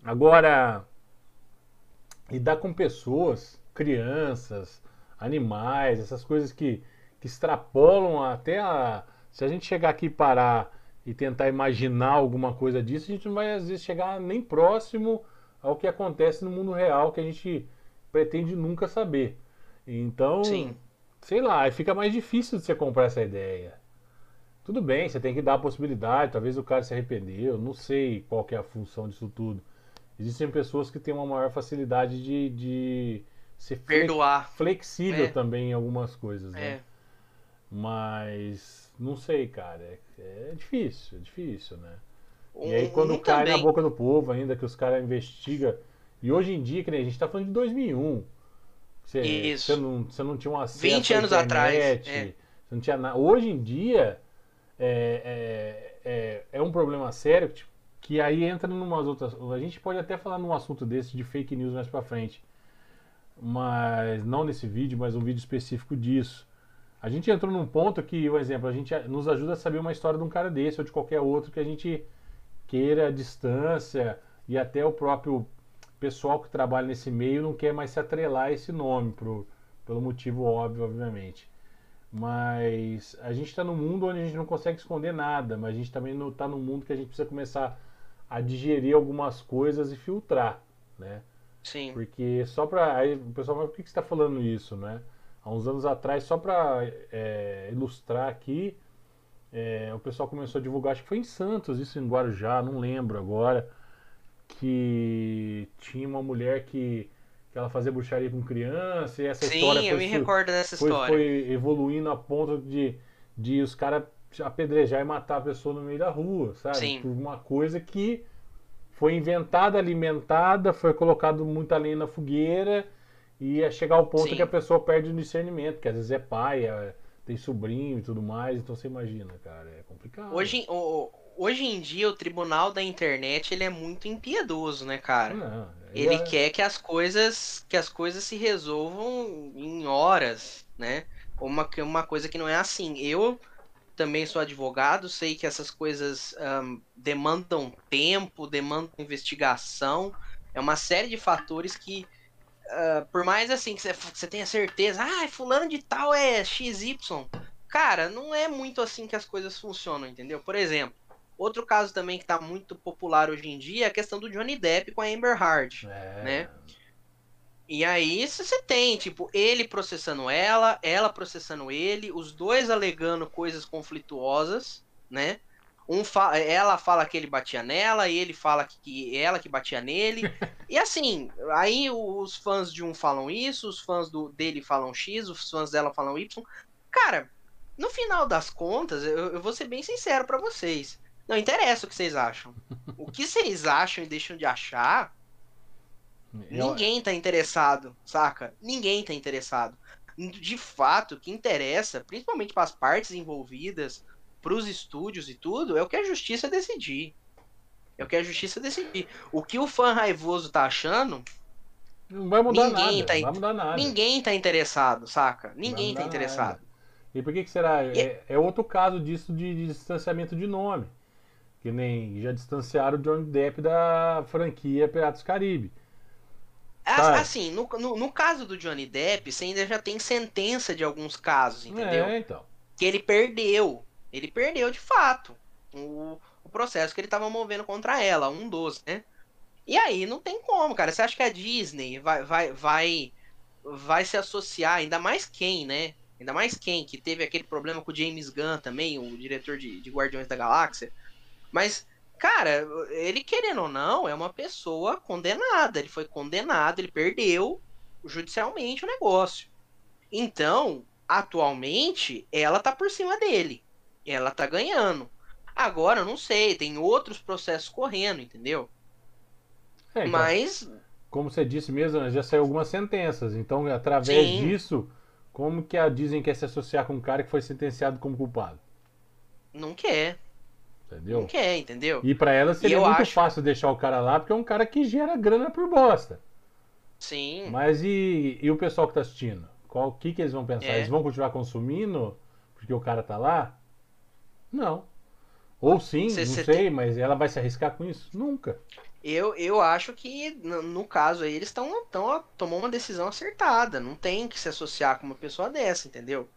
Speaker 1: Agora, lidar com pessoas, crianças, animais, essas coisas que, que extrapolam até a. Se a gente chegar aqui e parar e tentar imaginar alguma coisa disso, a gente não vai às vezes chegar nem próximo ao que acontece no mundo real que a gente pretende nunca saber. Então,
Speaker 2: Sim.
Speaker 1: sei lá, fica mais difícil de você comprar essa ideia. Tudo bem, você tem que dar a possibilidade, talvez o cara se arrependeu, não sei qual que é a função disso tudo. Existem pessoas que têm uma maior facilidade de, de ser
Speaker 2: perdoar.
Speaker 1: flexível
Speaker 2: É.
Speaker 1: também em algumas coisas, né?
Speaker 2: É.
Speaker 1: Mas não sei, cara, é, é difícil, é difícil, né?
Speaker 2: Um,
Speaker 1: E aí quando
Speaker 2: um
Speaker 1: cai na
Speaker 2: também.
Speaker 1: boca do povo ainda, que os caras investigam. E hoje em dia, que nem a gente tá falando de 2001. Você,
Speaker 2: Isso.
Speaker 1: Você não, você não tinha um acesso
Speaker 2: 20
Speaker 1: à
Speaker 2: anos atrás,
Speaker 1: internet,
Speaker 2: é.
Speaker 1: Você não tinha nada. Hoje em dia é, é, é, é um problema sério que, que aí entra numas outras. A gente pode até falar num assunto desse de fake news mais pra frente. Mas não nesse vídeo, mas um vídeo específico disso. A gente entrou num ponto que, por exemplo, a gente nos ajuda a saber uma história de um cara desse ou de qualquer outro que a gente queira a distância e até o próprio pessoal que trabalha nesse meio não quer mais se atrelar a esse nome, pro, pelo motivo óbvio, obviamente. Mas a gente está num mundo onde a gente não consegue esconder nada, mas a gente também está num mundo que a gente precisa começar a digerir algumas coisas e filtrar, né?
Speaker 2: Sim.
Speaker 1: Porque só para aí o pessoal, mas por que que você está falando isso, né? Há uns anos atrás, só para ilustrar aqui, é, o pessoal começou a divulgar, acho que foi em Santos, isso em Guarujá, não lembro agora, que tinha uma mulher que, que ela fazia bruxaria com criança e essa história
Speaker 2: Sim, eu me recordo dessa
Speaker 1: foi,
Speaker 2: história.
Speaker 1: foi evoluindo a ponto de, de os caras apedrejar e matar a pessoa no meio da rua, sabe?
Speaker 2: Sim.
Speaker 1: Por uma coisa que foi inventada, alimentada, foi colocado muita lenha na fogueira e ia chegar ao ponto
Speaker 2: Sim.
Speaker 1: que a pessoa perde o discernimento, que às vezes é pai, é- tem sobrinho e tudo mais, então você imagina, cara, é complicado.
Speaker 2: Hoje, hoje em dia, o tribunal da internet ele é muito impiedoso, né, cara?
Speaker 1: Não,
Speaker 2: Ele
Speaker 1: é-
Speaker 2: quer que as coisas que as coisas se resolvam em horas, né? Uma, uma coisa que não é assim. Eu também sou advogado, sei que essas coisas ahn, demandam tempo, demandam investigação. É uma série de fatores que, ah, por mais assim que você, você tenha certeza, ah, fulano de tal é XY. Cara, não é muito assim que as coisas funcionam, entendeu? Por exemplo, outro caso também que tá muito popular hoje em dia é a questão do Johnny Depp com a Amber Heard.
Speaker 1: é,
Speaker 2: né? E aí se você tem, tipo, ele processando ela, ela processando ele, os dois alegando coisas conflituosas, né? Um fa ela fala que ele batia nela, e ele fala que ela que batia nele. [LAUGHS] e assim, aí os fãs de um falam isso, os fãs do, dele falam X, os fãs dela falam Y. Cara, no final das contas, eu, eu vou ser bem sincero pra vocês. Não interessa o que vocês acham. O que vocês acham e deixam de achar, Ninguém tá interessado, saca? Ninguém tá interessado. De fato, o que interessa, principalmente para as partes envolvidas, para os estúdios e tudo, é o que a justiça decidir. É o que a justiça decidir. O que o fã raivoso tá achando,
Speaker 1: Não vai mudar
Speaker 2: Ninguém
Speaker 1: nada,
Speaker 2: tá in-
Speaker 1: vai mudar nada.
Speaker 2: ninguém tá interessado, saca? Ninguém tá interessado.
Speaker 1: nada. E por que que será?
Speaker 2: E-
Speaker 1: É, é outro caso disso de, de distanciamento de nome. Que nem já distanciaram o Johnny Depp da franquia Piratas do Caribe.
Speaker 2: Assim, no, no, no, caso do Johnny Depp, você ainda já tem sentença de alguns casos, entendeu?
Speaker 1: É, então.
Speaker 2: Que ele perdeu. Ele perdeu de fato o, o processo que ele estava movendo contra ela, um dos, né? E aí não tem como, cara. Você acha que a Disney vai, vai, vai, vai se associar, ainda mais quem, né? Ainda mais quem, que teve aquele problema com o James Gunn também, o diretor de, de Guardiões da Galáxia. Mas Cara, ele querendo ou não, é uma pessoa condenada. Ele foi condenado, ele perdeu judicialmente o negócio. Então, atualmente, ela tá por cima dele. Ela tá ganhando. Agora, eu não sei, tem outros processos correndo, entendeu?
Speaker 1: É, então,
Speaker 2: Mas.
Speaker 1: Como você disse mesmo, já saiu algumas sentenças. Então, através
Speaker 2: Sim.
Speaker 1: disso, como que a Disney quer se associar com um cara que foi sentenciado como culpado?
Speaker 2: Não quer.
Speaker 1: Entendeu?
Speaker 2: Não quer, entendeu?
Speaker 1: E para ela seria muito
Speaker 2: acho-
Speaker 1: fácil deixar o cara lá, porque é um cara que gera grana por bosta.
Speaker 2: Sim.
Speaker 1: Mas e, e o pessoal que tá assistindo? Qual que que eles vão pensar?
Speaker 2: É.
Speaker 1: Eles vão continuar consumindo porque o cara tá lá? Não. Ou sim,
Speaker 2: Cê-
Speaker 1: não
Speaker 2: cê
Speaker 1: sei, mas ela vai se arriscar com isso? Nunca.
Speaker 2: Eu, eu acho que, no, no caso aí, eles estão tão, tomou uma decisão acertada. Não tem que se associar com uma pessoa dessa, entendeu?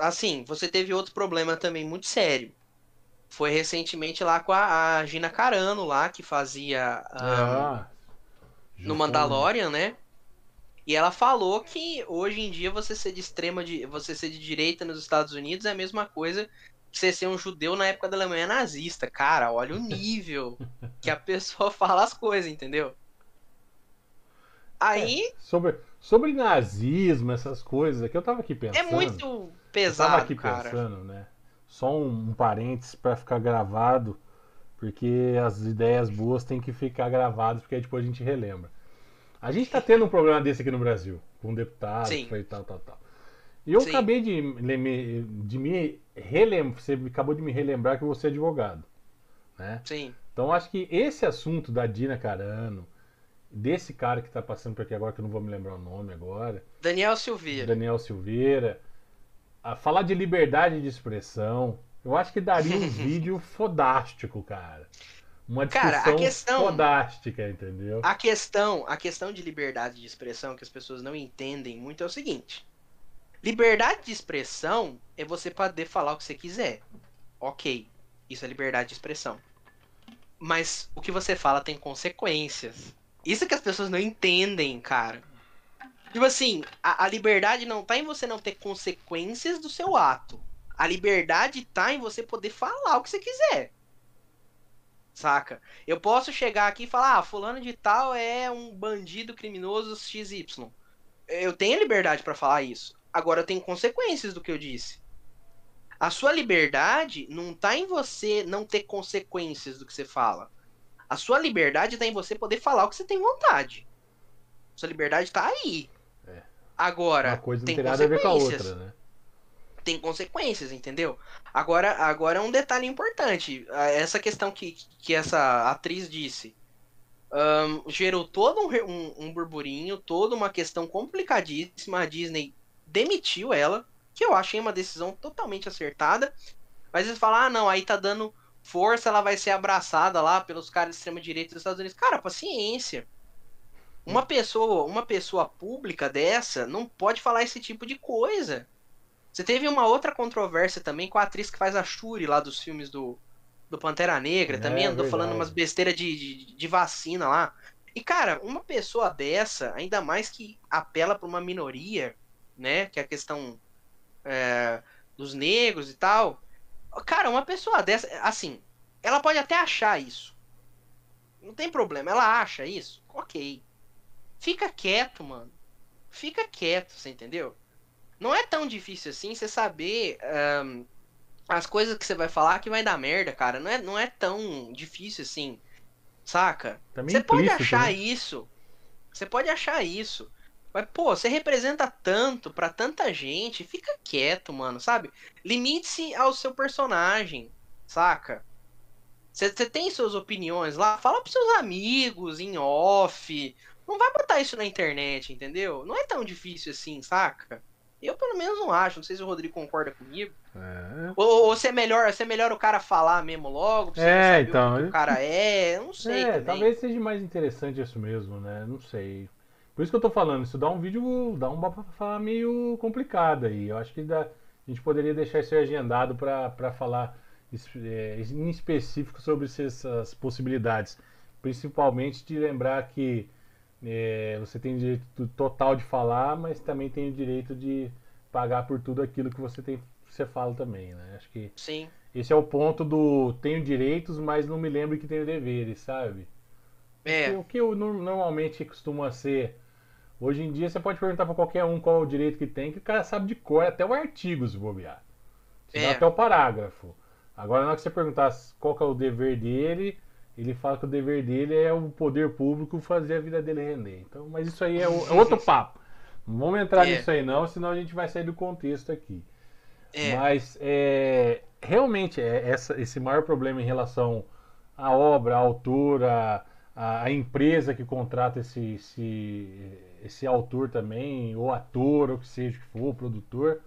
Speaker 2: Assim, você teve outro problema também muito sério. Foi recentemente lá com a, a Gina Carano lá, que fazia
Speaker 1: Ah,
Speaker 2: no
Speaker 1: justamente.
Speaker 2: Mandalorian, né? E ela falou que hoje em dia você ser de extrema de você ser de direita nos Estados Unidos é a mesma coisa que você ser um judeu na época da Alemanha nazista. Cara, olha o nível [LAUGHS] que a pessoa fala as coisas, entendeu? Aí
Speaker 1: É, sobre, sobre nazismo, essas coisas aqui, eu tava aqui pensando.
Speaker 2: é, muito
Speaker 1: eu tava
Speaker 2: pesado,
Speaker 1: aqui
Speaker 2: cara.
Speaker 1: pensando, né? Só um, um parênteses pra ficar gravado, porque as ideias boas têm que ficar gravadas, porque aí depois a gente relembra. A gente tá tendo um problema desse aqui no Brasil, com um deputado
Speaker 2: Sim.
Speaker 1: foi tal, tal, tal. E eu
Speaker 2: Sim.
Speaker 1: acabei de, de me relembrar, você acabou de me relembrar que você é advogado, né?
Speaker 2: Sim,
Speaker 1: Então acho que esse assunto da Dina Carano, desse cara que tá passando por aqui agora, que eu não vou me lembrar o nome agora,
Speaker 2: Daniel Silveira.
Speaker 1: Daniel Silveira, a falar de liberdade de expressão, eu acho que daria um [LAUGHS] vídeo fodástico, cara. Uma
Speaker 2: Cara, a
Speaker 1: discussão
Speaker 2: questão-
Speaker 1: fodástica, entendeu?
Speaker 2: A questão, a questão de liberdade de expressão que as pessoas não entendem muito é o seguinte: liberdade de expressão é você poder falar o que você quiser. Ok, isso é liberdade de expressão. Mas o que você fala tem consequências. Isso que as pessoas não entendem, cara. Tipo assim, a, a liberdade não tá em você não ter consequências do seu ato. A liberdade tá em você poder falar o que você quiser. Saca? Eu posso chegar aqui e falar, ah, fulano de tal é um bandido criminoso XY. Eu tenho liberdade pra falar isso. Agora eu tenho consequências do que eu disse. A sua liberdade não tá em você não ter consequências do que você fala. A sua liberdade tá em você poder falar o que você tem vontade. Sua liberdade tá aí. Agora,
Speaker 1: Uma coisa não
Speaker 2: tem
Speaker 1: tem nada a ver com a
Speaker 2: consequências
Speaker 1: outra, né?
Speaker 2: tem consequências, entendeu? Agora, agora é um detalhe importante. Ah, Essa questão que, que essa atriz disse ahn, gerou todo um, um, um burburinho, toda uma questão complicadíssima. A Disney demitiu ela, que eu achei uma decisão totalmente acertada. Mas eles falam, ah, não, aí tá dando força, ela vai ser abraçada lá pelos caras de extrema direita dos Estados Unidos. Cara, paciência. Uma pessoa, uma pessoa pública dessa não pode falar esse tipo de coisa. Você teve uma outra controvérsia também com a atriz que faz a Shuri lá dos filmes do, do Pantera Negra.
Speaker 1: É,
Speaker 2: também andou falando
Speaker 1: verdade.
Speaker 2: umas besteiras de, de, de vacina lá. E, cara, uma pessoa dessa, ainda mais que apela pra uma minoria, né? Que é a questão é, dos negros e tal. Cara, uma pessoa dessa, assim, ela pode até achar isso. Não tem problema, ela acha isso. Ok. Fica quieto, mano. Fica quieto, você entendeu? Não é tão difícil assim você saber ahn, as coisas que você vai falar que vai dar merda, cara. Não é, não é tão difícil assim. Saca? Você pode achar
Speaker 1: né?
Speaker 2: isso. Você pode achar isso. Mas, pô, você representa tanto pra tanta gente. Fica quieto, mano, sabe? Limite-se ao seu personagem, saca? Você tem suas opiniões lá, fala pros seus amigos, em off. Não vai botar isso na internet, entendeu? Não é tão difícil assim, saca? Eu pelo menos não acho, não sei se o Rodrigo concorda comigo.
Speaker 1: É.
Speaker 2: Ou, ou se é melhor, se é melhor o cara falar mesmo logo, pra você
Speaker 1: É, então,
Speaker 2: o o cara é, eu não sei
Speaker 1: É,
Speaker 2: também.
Speaker 1: talvez seja mais interessante isso mesmo, né? Não sei. Por isso que eu tô falando, isso dá um vídeo, dá um falar meio complicado aí. Eu acho que dá, a gente poderia deixar isso agendado pra pra falar é, em específico sobre essas possibilidades. Principalmente de lembrar que é, você tem o direito total de falar, mas também tem o direito de pagar por tudo aquilo que você tem, você fala também, né? Acho que
Speaker 2: Sim,
Speaker 1: esse é o ponto do tenho direitos, mas não me lembro que tenho deveres, sabe?
Speaker 2: é,
Speaker 1: O que eu nor- normalmente costuma ser. Hoje em dia você pode perguntar pra qualquer um qual é o direito que tem, que o cara sabe de cor até o artigo se bobear. Se
Speaker 2: É.
Speaker 1: até o parágrafo. Agora na hora que você perguntar qual é o dever dele, ele fala que o dever dele é o poder público fazer a vida dele render. Então, mas isso aí é, o- é [LAUGHS] outro papo. Não vamos entrar
Speaker 2: É.
Speaker 1: nisso aí não, senão a gente vai sair do contexto aqui.
Speaker 2: é,
Speaker 1: Mas é, realmente é essa, esse maior problema em relação à obra, à autora, à, à empresa que contrata esse, esse, esse autor também, ou ator, ou que seja que for, produtor.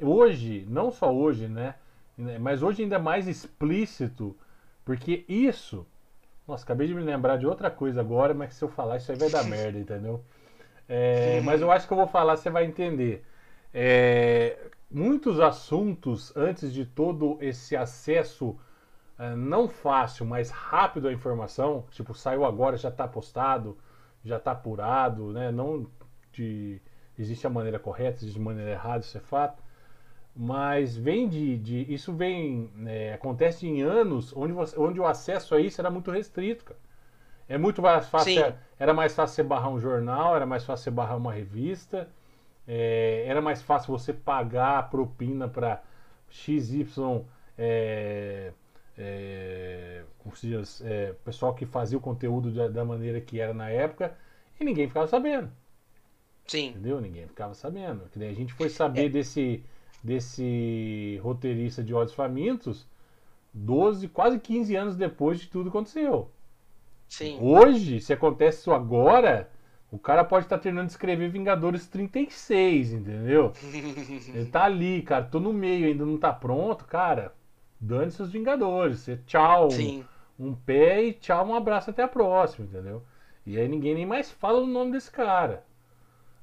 Speaker 1: Hoje, não só hoje, né? Mas hoje ainda mais explícito, porque isso. Nossa, acabei de me lembrar de outra coisa agora, mas se eu falar isso aí vai dar [LAUGHS] merda, entendeu? É, mas eu acho que eu vou falar, você vai entender. É, muitos assuntos, antes de todo esse acesso é, não fácil, mas rápido à informação, tipo, saiu agora, já está postado, já está apurado, né? Não de, existe a maneira correta, existe a maneira errada, isso é fato. Mas vem de, de isso vem é, acontece em anos onde, você, onde o acesso a isso era muito restrito, cara. É muito mais fácil,
Speaker 2: Sim.
Speaker 1: era mais fácil você barrar um jornal, era mais fácil você barrar uma revista, é, era mais fácil você pagar a propina para XY é, é, como se diz, é, pessoal que fazia o conteúdo da, da maneira que era na época e ninguém ficava sabendo,
Speaker 2: sim,
Speaker 1: entendeu? Ninguém ficava sabendo. Que daí a gente foi saber desse, desse roteirista de Olhos Famintos 12, quase 15 anos depois de tudo aconteceu.
Speaker 2: sim.
Speaker 1: Hoje, se acontece isso agora, o cara pode estar terminando de escrever Vingadores 36, entendeu? [LAUGHS] Ele tá ali, cara, tô no meio, ainda não tá pronto, cara. Dane-se os Vingadores. Você, tchau,
Speaker 2: Sim,
Speaker 1: um pé e tchau, um abraço até a próxima, entendeu? E aí ninguém nem mais fala o nome desse cara.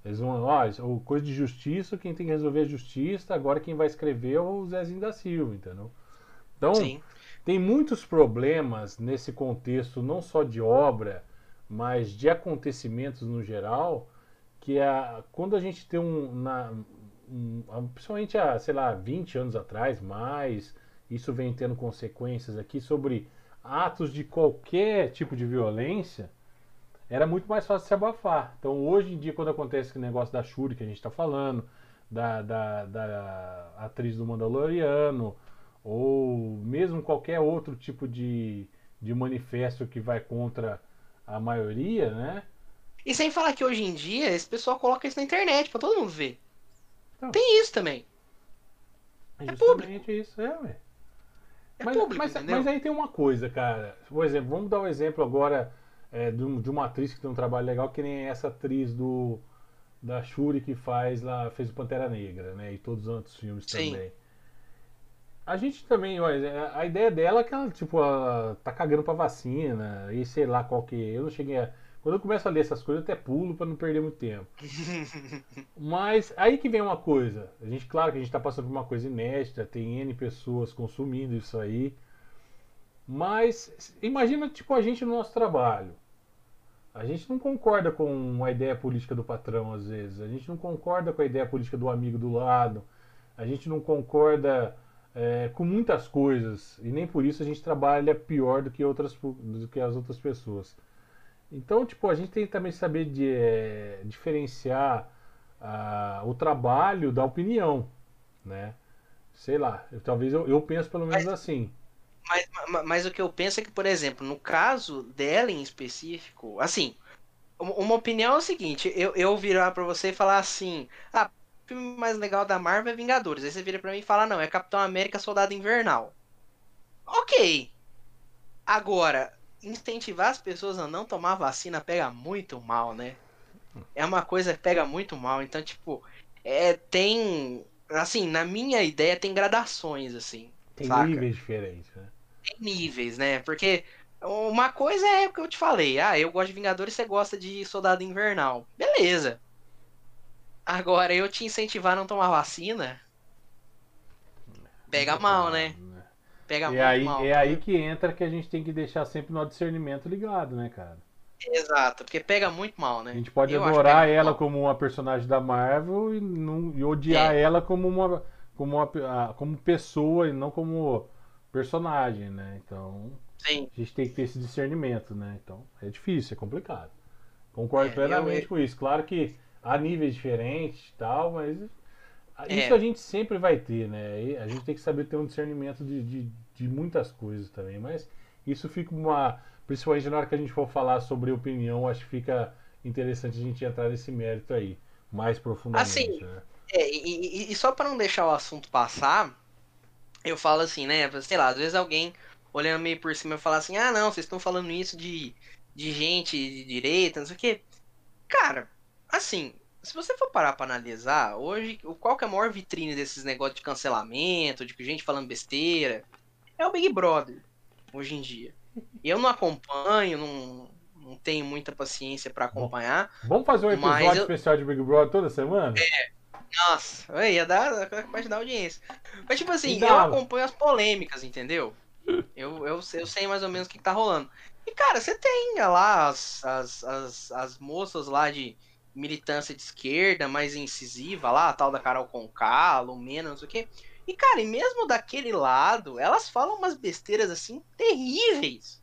Speaker 1: Eles vão, ó, coisa de justiça, quem tem que resolver é a justiça, agora quem vai escrever é o Zezinho da Silva, entendeu? Então,
Speaker 2: sim,
Speaker 1: tem muitos problemas nesse contexto, não só de obra, mas de acontecimentos no geral, que é quando a gente tem um, na, um- principalmente há, sei lá, 20 anos atrás, mais, isso vem tendo consequências aqui sobre atos de qualquer tipo de violência, era muito mais fácil se abafar. Então, hoje em dia, quando acontece aquele negócio da Shuri que a gente está falando, da, da, da atriz do Mandaloriano, ou mesmo qualquer outro tipo de, de manifesto que vai contra a maioria, né?
Speaker 2: E sem falar que hoje em dia esse pessoal coloca isso na internet pra todo mundo ver.
Speaker 1: Então.
Speaker 2: Tem isso também.
Speaker 1: É
Speaker 2: É
Speaker 1: justamente isso, é, ué.
Speaker 2: É
Speaker 1: mas,
Speaker 2: público,
Speaker 1: mas, mas aí tem uma coisa, cara. Por exemplo, vamos dar um exemplo agora é, de, um- de uma atriz que tem um trabalho legal, que nem essa atriz do da Shuri que faz lá, fez o Pantera Negra, né? E todos os outros filmes
Speaker 2: Sim.
Speaker 1: também. A gente também, olha, a ideia dela é que ela, tipo, ela tá cagando pra vacina, e sei lá qual que. Eu não cheguei a. Quando eu começo a ler essas coisas, eu até pulo pra não perder muito tempo. [LAUGHS] Mas aí que vem uma coisa. A gente, claro que a gente está passando por uma coisa inédita, tem N pessoas consumindo isso aí. Mas imagina tipo a gente no nosso trabalho. A gente não concorda com a ideia política do patrão às vezes. A gente não concorda com a ideia política do amigo do lado. A gente não concorda é, com muitas coisas e nem por isso a gente trabalha pior do que outras do que as outras pessoas. Então, tipo, a gente tem que também saber de, é, diferenciar ah, o trabalho da opinião, né? Sei lá, eu- talvez eu, eu penso pelo menos assim.
Speaker 2: Mas, ma- mas o que eu penso é que, por exemplo, no caso dela em específico, assim, uma opinião é o seguinte, eu, eu virar pra você e falar assim, ah, o filme mais legal da Marvel é Vingadores. Aí você vira pra mim e fala, não, é Capitão América Soldado Invernal. Ok. Agora, incentivar as pessoas a não tomar vacina pega muito mal, né? É uma coisa que pega muito mal. Então, tipo, é, tem. Assim, na minha ideia, tem gradações, assim.
Speaker 1: Tem
Speaker 2: saca?
Speaker 1: níveis diferentes, né?
Speaker 2: Tem níveis, né? Porque uma coisa é o que eu te falei. Ah, eu gosto de Vingadores, você gosta de Soldado Invernal. Beleza. Agora, eu te incentivar a não tomar vacina. Pega mal, né? Pega
Speaker 1: E
Speaker 2: muito
Speaker 1: aí,
Speaker 2: mal.
Speaker 1: é aí que entra que a gente tem que deixar sempre no discernimento ligado, né, cara?
Speaker 2: Exato, porque pega muito mal, né?
Speaker 1: A gente pode
Speaker 2: Eu
Speaker 1: adorar
Speaker 2: pega
Speaker 1: ela como uma personagem da Marvel e, não, e odiar
Speaker 2: É.
Speaker 1: ela como uma, como uma ah, como pessoa e não como personagem, né? Então
Speaker 2: Sim.
Speaker 1: a gente tem que ter esse discernimento, né? Então é difícil, é complicado. Concordo
Speaker 2: É,
Speaker 1: plenamente
Speaker 2: eu-
Speaker 1: com isso. Claro que há níveis diferentes e tal, mas
Speaker 2: É.
Speaker 1: isso a gente sempre vai ter, né? E a gente tem que saber ter um discernimento de, de, de muitas coisas também. Mas isso fica uma. Principalmente na hora que a gente for falar sobre opinião, acho que fica interessante a gente entrar nesse mérito aí, mais profundamente.
Speaker 2: Assim,
Speaker 1: né?
Speaker 2: É, e, e- só pra não deixar o assunto passar, eu falo assim, né? Sei lá, às vezes alguém olhando meio por cima fala assim: ah, não, vocês estão falando isso de, de gente de direita, não sei o quê. Cara, assim, se você for parar pra analisar, hoje, o- qual que é a maior vitrine desses negócios de cancelamento, de gente falando besteira? É o Big Brother, hoje em dia. Eu não acompanho, não, não tenho muita paciência pra acompanhar.
Speaker 1: Vamos fazer um episódio
Speaker 2: eu-
Speaker 1: especial de Big Brother toda semana?
Speaker 2: Nossa, ia dar capaz de dar audiência. Mas tipo assim,
Speaker 1: E
Speaker 2: eu acompanho as polêmicas, entendeu? Eu, eu, eu sei mais ou menos o que, que tá rolando. E cara, você tem lá as, as, as, as moças lá de militância de esquerda, mais incisiva lá, a tal da Carol Conká, Lumena, não sei o quê. E cara, e mesmo daquele lado, elas falam umas besteiras assim terríveis.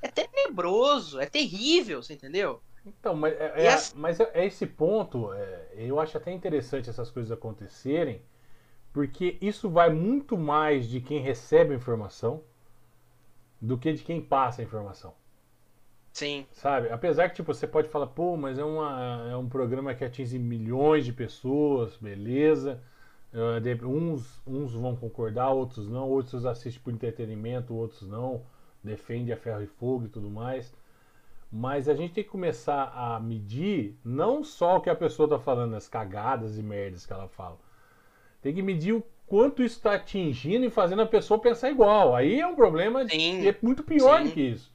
Speaker 2: É tenebroso, é terrível, você entendeu?
Speaker 1: Então, mas é, é- mas é, é esse ponto, é, eu acho até interessante essas coisas acontecerem, porque isso vai muito mais de quem recebe a informação do que de quem passa a informação,
Speaker 2: Sim,
Speaker 1: sabe? Apesar que tipo, você pode falar, pô, mas é, uma, é um programa que atinge milhões de pessoas, beleza. De- Uns, uns vão concordar, outros não, outros assistem por entretenimento, outros não, defende a ferro e fogo e tudo mais. Mas a gente tem que começar a medir não só o que a pessoa está falando, as cagadas e merdas que ela fala. Tem que medir o quanto isso está atingindo e fazendo a pessoa pensar igual. Aí é um problema de- é muito pior
Speaker 2: Sim.
Speaker 1: do que isso.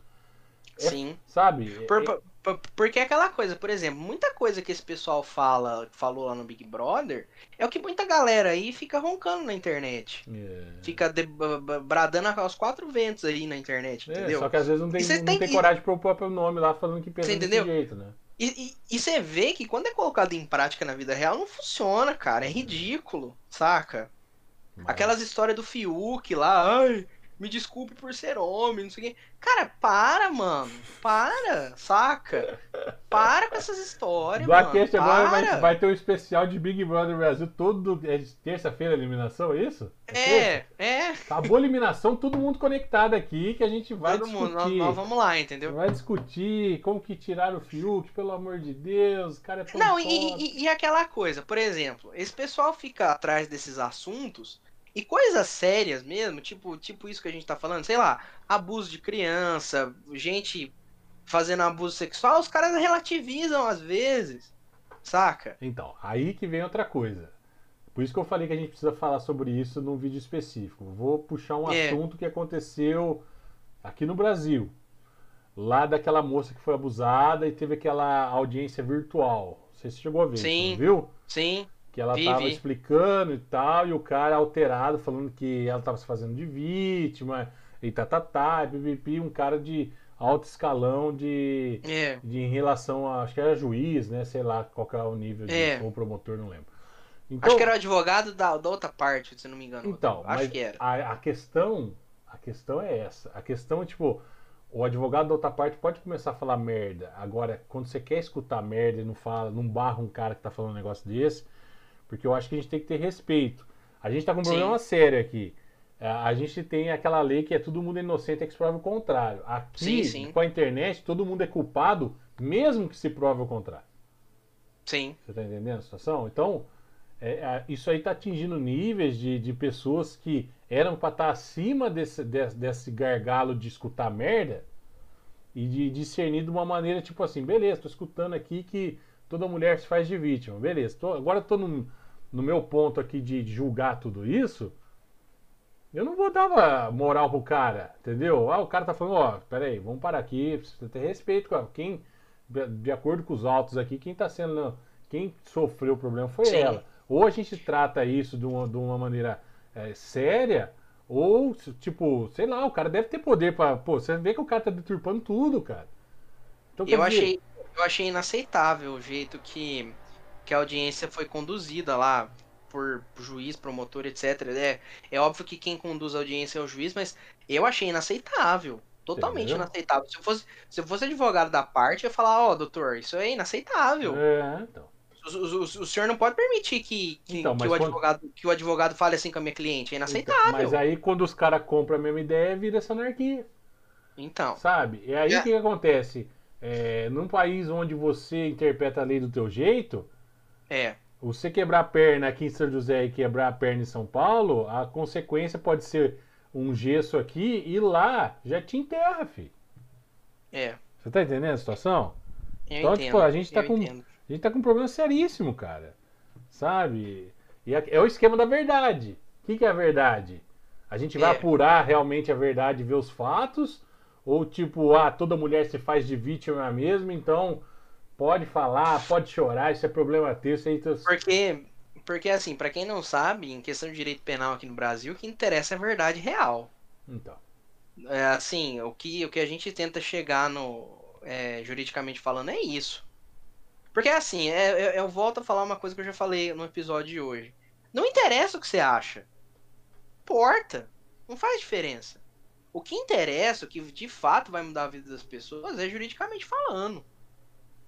Speaker 1: É-
Speaker 2: sim.
Speaker 1: Sabe?
Speaker 2: Por-
Speaker 1: É-
Speaker 2: porque é aquela coisa, por exemplo, muita coisa que esse pessoal fala, falou lá no Big Brother, é o que muita galera aí fica roncando na internet.
Speaker 1: é-
Speaker 2: Fica de- bradando aos quatro ventos aí na internet,
Speaker 1: é,
Speaker 2: entendeu?
Speaker 1: só que às vezes não tem, não
Speaker 2: tem
Speaker 1: tem coragem de pôr o próprio nome lá falando que pensa desse jeito, né?
Speaker 2: E, e- e você vê que quando é colocado em prática na vida real, não funciona, cara. É ridículo, saca?
Speaker 1: Mas-
Speaker 2: Aquelas histórias do Fiuk lá, ai, me desculpe por ser homem, não sei o quê. Cara, para, mano. Para, saca? Para com essas histórias, mano.
Speaker 1: Aqueste agora vai, vai ter um especial de Big Brother Brasil todo. É terça-feira a eliminação, é isso? terça?
Speaker 2: É, é.
Speaker 1: Acabou a eliminação, todo mundo conectado aqui, que a gente vai
Speaker 2: Todo mundo, nós,
Speaker 1: discutir.
Speaker 2: nós vamos lá, entendeu?
Speaker 1: Vai discutir como que tiraram o Fiuk, pelo amor de Deus, o cara é
Speaker 2: Não, e, e- e aquela coisa, por exemplo, esse pessoal fica atrás desses assuntos e coisas sérias mesmo, tipo, tipo isso que a gente tá falando, sei lá, abuso de criança, gente fazendo abuso sexual, os caras relativizam às vezes, saca?
Speaker 1: Então, aí que vem outra coisa. Por isso que eu falei que a gente precisa falar sobre isso num vídeo específico. Vou puxar um
Speaker 2: É.
Speaker 1: assunto que aconteceu aqui no Brasil. Lá daquela moça que foi abusada e teve aquela audiência virtual. Você chegou a ver,
Speaker 2: Sim.
Speaker 1: viu?
Speaker 2: Sim,
Speaker 1: Que ela
Speaker 2: Vi,
Speaker 1: tava
Speaker 2: vi.
Speaker 1: explicando e tal, e o cara alterado, falando que ela tava se fazendo de vítima, e tá, tá, tá, e pipipi, um cara de alto escalão de,
Speaker 2: é.
Speaker 1: de em relação a, acho que era juiz, né, sei lá qual que é o nível, de,
Speaker 2: É.
Speaker 1: ou promotor, não lembro. Então,
Speaker 2: Acho que era o advogado da, da outra parte, se não me engano.
Speaker 1: então,
Speaker 2: Acho que era.
Speaker 1: A, a questão, a questão é essa, a questão é tipo, o advogado da outra parte pode começar a falar merda, agora, quando você quer escutar merda e não fala, não barra um cara que tá falando um negócio desse, porque eu acho que a gente tem que ter respeito. A gente tá com um
Speaker 2: Sim.
Speaker 1: problema sério aqui. É, A gente tem aquela lei que é todo mundo inocente é que se prova o contrário. Aqui,
Speaker 2: Sim, sim.
Speaker 1: com a internet, todo mundo é culpado, mesmo que se prove o contrário.
Speaker 2: Sim,
Speaker 1: Você tá entendendo a situação? Então, é, é, isso aí tá atingindo níveis de, de pessoas que eram para estar acima desse, desse, desse gargalo de escutar merda e de discernir de uma maneira tipo assim, beleza, tô escutando aqui que toda mulher se faz de vítima, beleza. Tô, agora tô num, no meu ponto aqui de julgar tudo isso, eu não vou dar moral pro cara, entendeu? Ah, o cara tá falando, ó, peraí, vamos parar aqui, precisa ter respeito com quem, de acordo com os autos aqui, quem tá sendo, quem sofreu o problema foi Sim. ela. Ou a gente trata isso de uma, de uma maneira é, séria, ou, tipo, sei lá, o cara deve ter poder pra. Pô, você vê que o cara tá deturpando tudo, cara.
Speaker 2: Então, eu, dizer... eu achei inaceitável o jeito que, que a audiência foi conduzida lá por juiz, promotor, etc. É, é óbvio que quem conduz a audiência é o juiz, mas eu achei inaceitável. Totalmente Entendeu? inaceitável. Se eu, fosse, se eu fosse advogado da parte, eu ia falar, ó, oh, doutor, isso é inaceitável. É, então. O, o, o, senhor não pode permitir que, que, então, que o advogado, quando... que o advogado fale assim com a minha cliente. É inaceitável. Então,
Speaker 1: mas aí quando os caras compram a mesma ideia, vira essa anarquia.
Speaker 2: Então.
Speaker 1: Sabe? E aí o é. que, que, acontece? É, num país onde você interpreta a lei do teu jeito.
Speaker 2: É.
Speaker 1: Você quebrar a perna aqui em São José e quebrar a perna em São Paulo, a consequência pode ser um gesso aqui e lá já te enterra, filho.
Speaker 2: É.
Speaker 1: Você tá entendendo a situação?
Speaker 2: Eu então, tipo, entendo, tipo,
Speaker 1: a gente tá com. Entendo a gente tá com um problema seríssimo, cara. Sabe? E é o esquema da verdade. O que, que é a verdade? A gente vai é. apurar realmente a verdade e ver os fatos? Ou tipo, ah, toda mulher se faz de vítima mesmo, então pode falar, pode chorar, isso é problema teu, isso aí...
Speaker 2: Porque, porque assim, para quem não sabe, em questão de direito penal aqui no Brasil, o que interessa é a verdade real.
Speaker 1: Então.
Speaker 2: É, assim, o que, o que a gente tenta chegar no, é, juridicamente falando é isso. Porque assim, é, eu, eu, volto a falar uma coisa que eu já falei no episódio de hoje. Não interessa o que você acha. Importa. Não faz diferença. O que interessa, o que de fato vai mudar a vida das pessoas é juridicamente falando.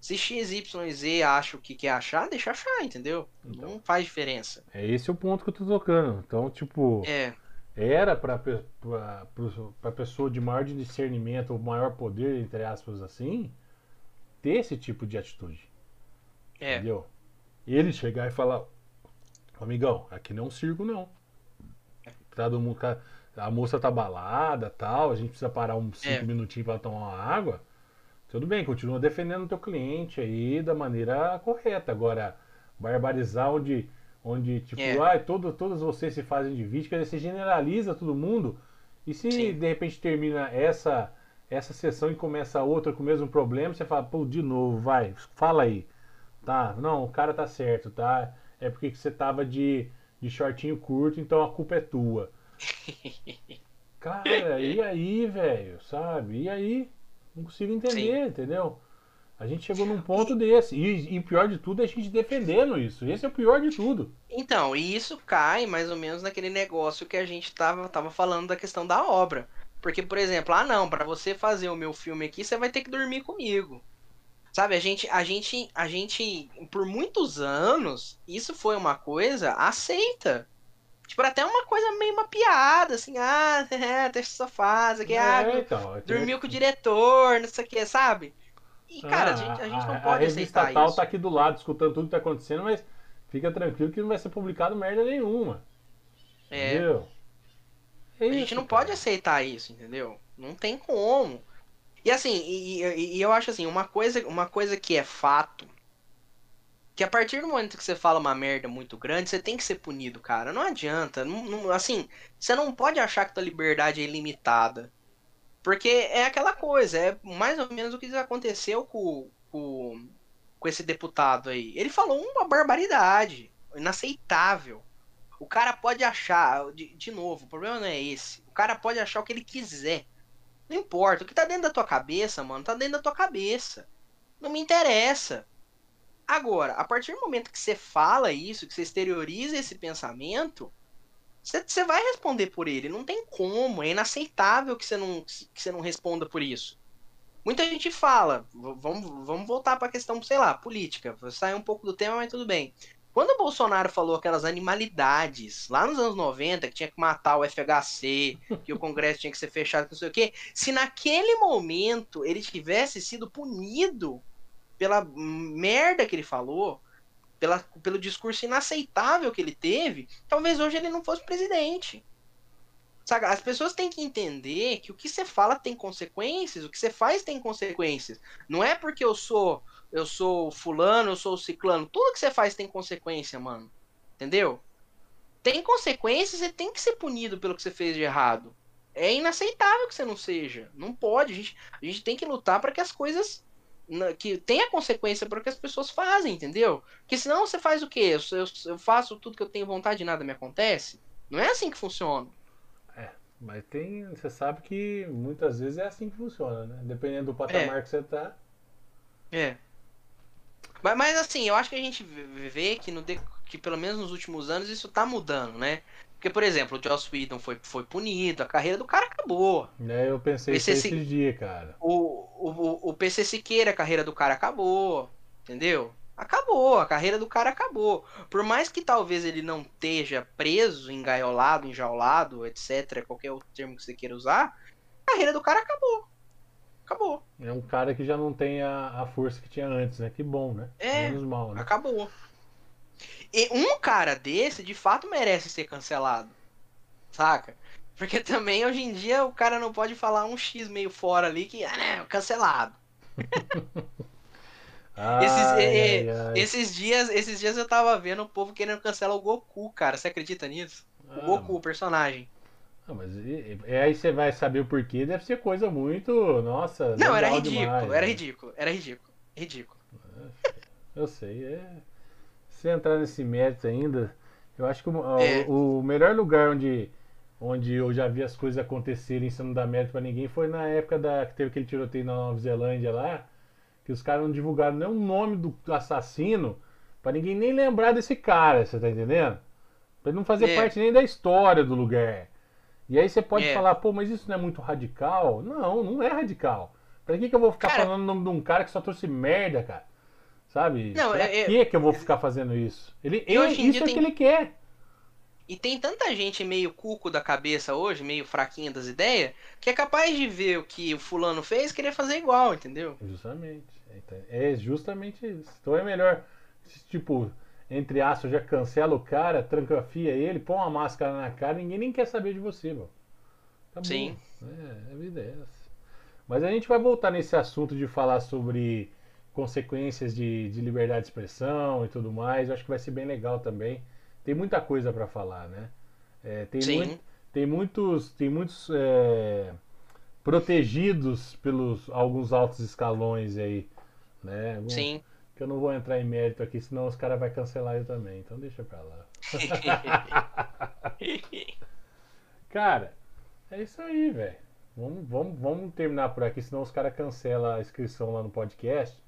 Speaker 2: Se X, Y, Z acha o que quer achar, deixa achar, entendeu? Então, não faz diferença.
Speaker 1: É esse o ponto que eu tô tocando. Então, tipo.
Speaker 2: É.
Speaker 1: Era pra, pra, pra pessoa de maior discernimento, ou maior poder, entre aspas, assim, ter esse tipo de atitude.
Speaker 2: É.
Speaker 1: Entendeu? Ele chegar e falar, amigão, aqui não é um circo não. Todo tá mundo, a moça tá balada tal, a gente precisa parar uns 5 é. minutinhos para tomar uma água. Tudo bem, continua defendendo o teu cliente aí da maneira correta. Agora, barbarizar onde, onde tipo, é. ah, todo, todas vocês se fazem de vítima, você generaliza todo mundo. E se Sim. de repente termina essa essa sessão e começa outra com o mesmo problema, você fala, pô, de novo, vai, fala aí. Tá, não, o cara tá certo, tá? É porque você tava de, de shortinho curto, então a culpa é tua. [LAUGHS] Cara, e aí, velho, sabe? E aí? Não consigo entender, Sim. entendeu? A gente chegou num ponto desse. E, e pior de tudo é a gente defendendo isso. Esse é o pior de tudo.
Speaker 2: Então, e isso cai mais ou menos naquele negócio que a gente tava, tava falando da questão da obra. Porque, por exemplo, ah não, para você fazer o meu filme aqui, você vai ter que dormir comigo. Sabe, a gente, a gente, a gente, por muitos anos, isso foi uma coisa aceita. Tipo, até uma coisa meio uma piada, assim, ah, [LAUGHS] é, deixa sua fase, que, é, ah, então, dormiu com o diretor, não sei o que, sabe? E, cara, ah, a, gente, a gente não a, pode a aceitar
Speaker 1: estatal isso. tá aqui do lado, escutando tudo que tá acontecendo, mas fica tranquilo que não vai ser publicado merda nenhuma.
Speaker 2: É. Entendeu? É a gente não cara. pode aceitar isso, entendeu? Não tem como. E assim, e, e, e, eu acho assim, uma coisa, uma coisa que é fato, que a partir do momento que você fala uma merda muito grande, você tem que ser punido, cara. Não adianta. Não, não, assim, você não pode achar que tua liberdade é ilimitada. Porque é aquela coisa, é mais ou menos o que aconteceu com, com, com esse deputado aí. Ele falou uma barbaridade, inaceitável. O cara pode achar, de, de novo, o problema não é esse. O cara pode achar o que ele quiser. Não importa. O que tá dentro da tua cabeça, mano, tá dentro da tua cabeça. Não me interessa. Agora, a partir do momento que você fala isso, que você exterioriza esse pensamento, você, vai responder por ele. Não tem como. É inaceitável que você não, que você não responda por isso. Muita gente fala, vamos, vamos voltar para a questão, sei lá, política. Vou sair um pouco do tema, mas tudo bem. Quando o Bolsonaro falou aquelas animalidades lá nos anos 90, que tinha que matar o FHC, que o Congresso tinha que ser fechado, não sei o quê, se naquele momento ele tivesse sido punido pela merda que ele falou, pela, pelo discurso inaceitável que ele teve, talvez hoje ele não fosse presidente. As pessoas têm que entender que o que você fala tem consequências, o que você faz tem consequências. Não é porque eu sou eu sou fulano, eu sou ciclano. Tudo que você faz tem consequência, mano. Entendeu? Tem consequências e tem que ser punido pelo que você fez de errado. É inaceitável que você não seja. Não pode. A gente, a gente tem que lutar para que as coisas. Que tenha consequência para o que as pessoas fazem, entendeu? Porque senão você faz o quê? Eu, eu, faço tudo que eu tenho vontade e nada me acontece? Não é assim que funciona.
Speaker 1: É, mas tem. Você sabe que muitas vezes é assim que funciona, né? Dependendo do patamar é. que você tá.
Speaker 2: É. Mas, mas assim, eu acho que a gente vê que, no, que pelo menos nos últimos anos isso tá mudando, né? Porque, por exemplo, o Joss Whedon foi, foi punido, a carreira do cara acabou.
Speaker 1: É, eu pensei PC isso esses dias, cara.
Speaker 2: O, o, o PC Siqueira, a carreira do cara acabou. Entendeu? Acabou, a carreira do cara acabou. Por mais que talvez ele não esteja preso, engaiolado, enjaulado, etc., qualquer outro termo que você queira usar, a carreira do cara acabou. Acabou.
Speaker 1: É um cara que já não tem a, a força que tinha antes, né? Que bom, né?
Speaker 2: É, Menos mal, né? acabou. E um cara desse, de fato, merece ser cancelado. Saca? Porque [LAUGHS] também hoje em dia o cara não pode falar um X meio fora ali que, ah, né, cancelado. [LAUGHS] Ai, esses, ai, ai. esses, dias, esses dias eu tava vendo o povo querendo cancelar o Goku, cara. Você acredita nisso? O ah, Goku, o personagem.
Speaker 1: Não, mas é, aí você vai saber o porquê. Deve ser coisa muito. Nossa.
Speaker 2: Não, era ridículo, demais, era né? ridículo, era ridículo. Ridículo.
Speaker 1: Eu sei, é. Se entrar nesse mérito ainda, eu acho que o, é. o, o melhor lugar onde, onde eu já vi as coisas acontecerem sem não dar mérito pra ninguém foi na época da, que teve aquele tiroteio na Nova Zelândia lá que os caras não divulgaram nem o nome do assassino para ninguém nem lembrar desse cara, você tá entendendo? Pra ele não fazer é. parte nem da história do lugar. E aí você pode é. falar, pô, mas isso não é muito radical? Não, não é radical. Pra que, que eu vou ficar cara... falando o nome de um cara que só trouxe merda, cara? Sabe? Não, pra é, que, que eu vou ficar fazendo isso? Ele, ele isso é tem... que ele quer.
Speaker 2: E tem tanta gente meio cuco da cabeça hoje, meio fraquinha das ideias, que é capaz de ver o que o fulano fez e querer fazer igual, entendeu?
Speaker 1: Justamente. É justamente isso. Então é melhor, tipo, entre aspas, já cancela o cara, trancafia ele, põe uma máscara na cara, ninguém nem quer saber de você, mano.
Speaker 2: Tá Sim.
Speaker 1: É, a vida é essa. Mas a gente vai voltar nesse assunto de falar sobre consequências de, de liberdade de expressão e tudo mais. Eu acho que vai ser bem legal também. Tem muita coisa para falar, né? É, tem, Sim. Muito, tem muitos, tem muitos é, protegidos pelos alguns altos escalões aí né? Algum,
Speaker 2: Sim.
Speaker 1: Que eu não vou entrar em mérito aqui, senão os caras vão cancelar eu também. Então deixa pra lá. [LAUGHS] cara, é isso aí, velho. Vamos, vamos, vamos terminar por aqui, senão os caras cancelam a inscrição lá no podcast.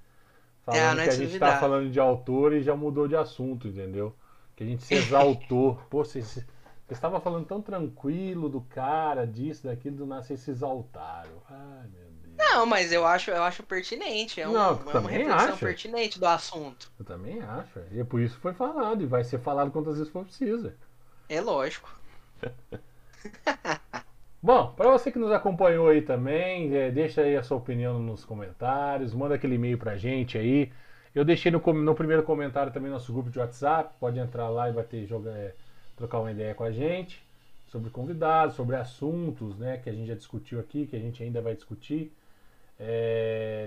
Speaker 1: Falando é, que a gente tá falando de autor e já mudou de assunto, entendeu? Que a gente se exaltou. [LAUGHS] Pô, você, estava falando tão tranquilo do cara, disso, daquilo, do nada vocês se exaltaram. Ai, meu
Speaker 2: não, mas eu acho, eu acho pertinente. É, um, não, é uma reflexão acho. pertinente do assunto.
Speaker 1: Eu também acho. E é por isso que foi falado. E vai ser falado quantas vezes for preciso.
Speaker 2: É lógico. [LAUGHS]
Speaker 1: Bom, para você que nos acompanhou aí também, é, deixa aí a sua opinião nos comentários, manda aquele e-mail pra gente aí. Eu deixei no, no primeiro comentário também nosso grupo de WhatsApp, pode entrar lá e bater, jogar, é, trocar uma ideia com a gente sobre convidados, sobre assuntos, né, que a gente já discutiu aqui, que a gente ainda vai discutir.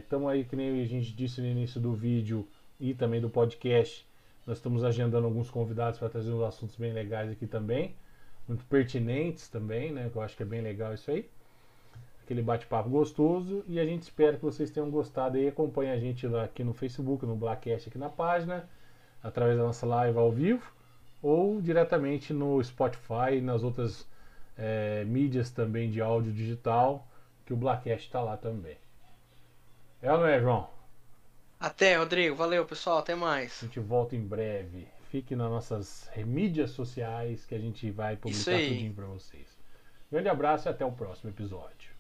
Speaker 1: Estamos é, aí, que nem a gente disse no início do vídeo e também do podcast. Nós estamos agendando alguns convidados para trazer uns assuntos bem legais aqui também. Muito pertinentes também, né? Que eu acho que é bem legal isso aí. Aquele bate-papo gostoso. E a gente espera que vocês tenham gostado aí. Acompanhe a gente lá aqui no Facebook, no Blackcast aqui na página, através da nossa live ao vivo, ou diretamente no Spotify e nas outras é, mídias também de áudio digital, que o Blackcast está lá também. É ou não é, João?
Speaker 2: Até, Rodrigo. Valeu, pessoal. Até mais.
Speaker 1: A gente volta em breve. Fique nas nossas mídias sociais que a gente vai publicar tudinho para vocês. Grande abraço e até o próximo episódio.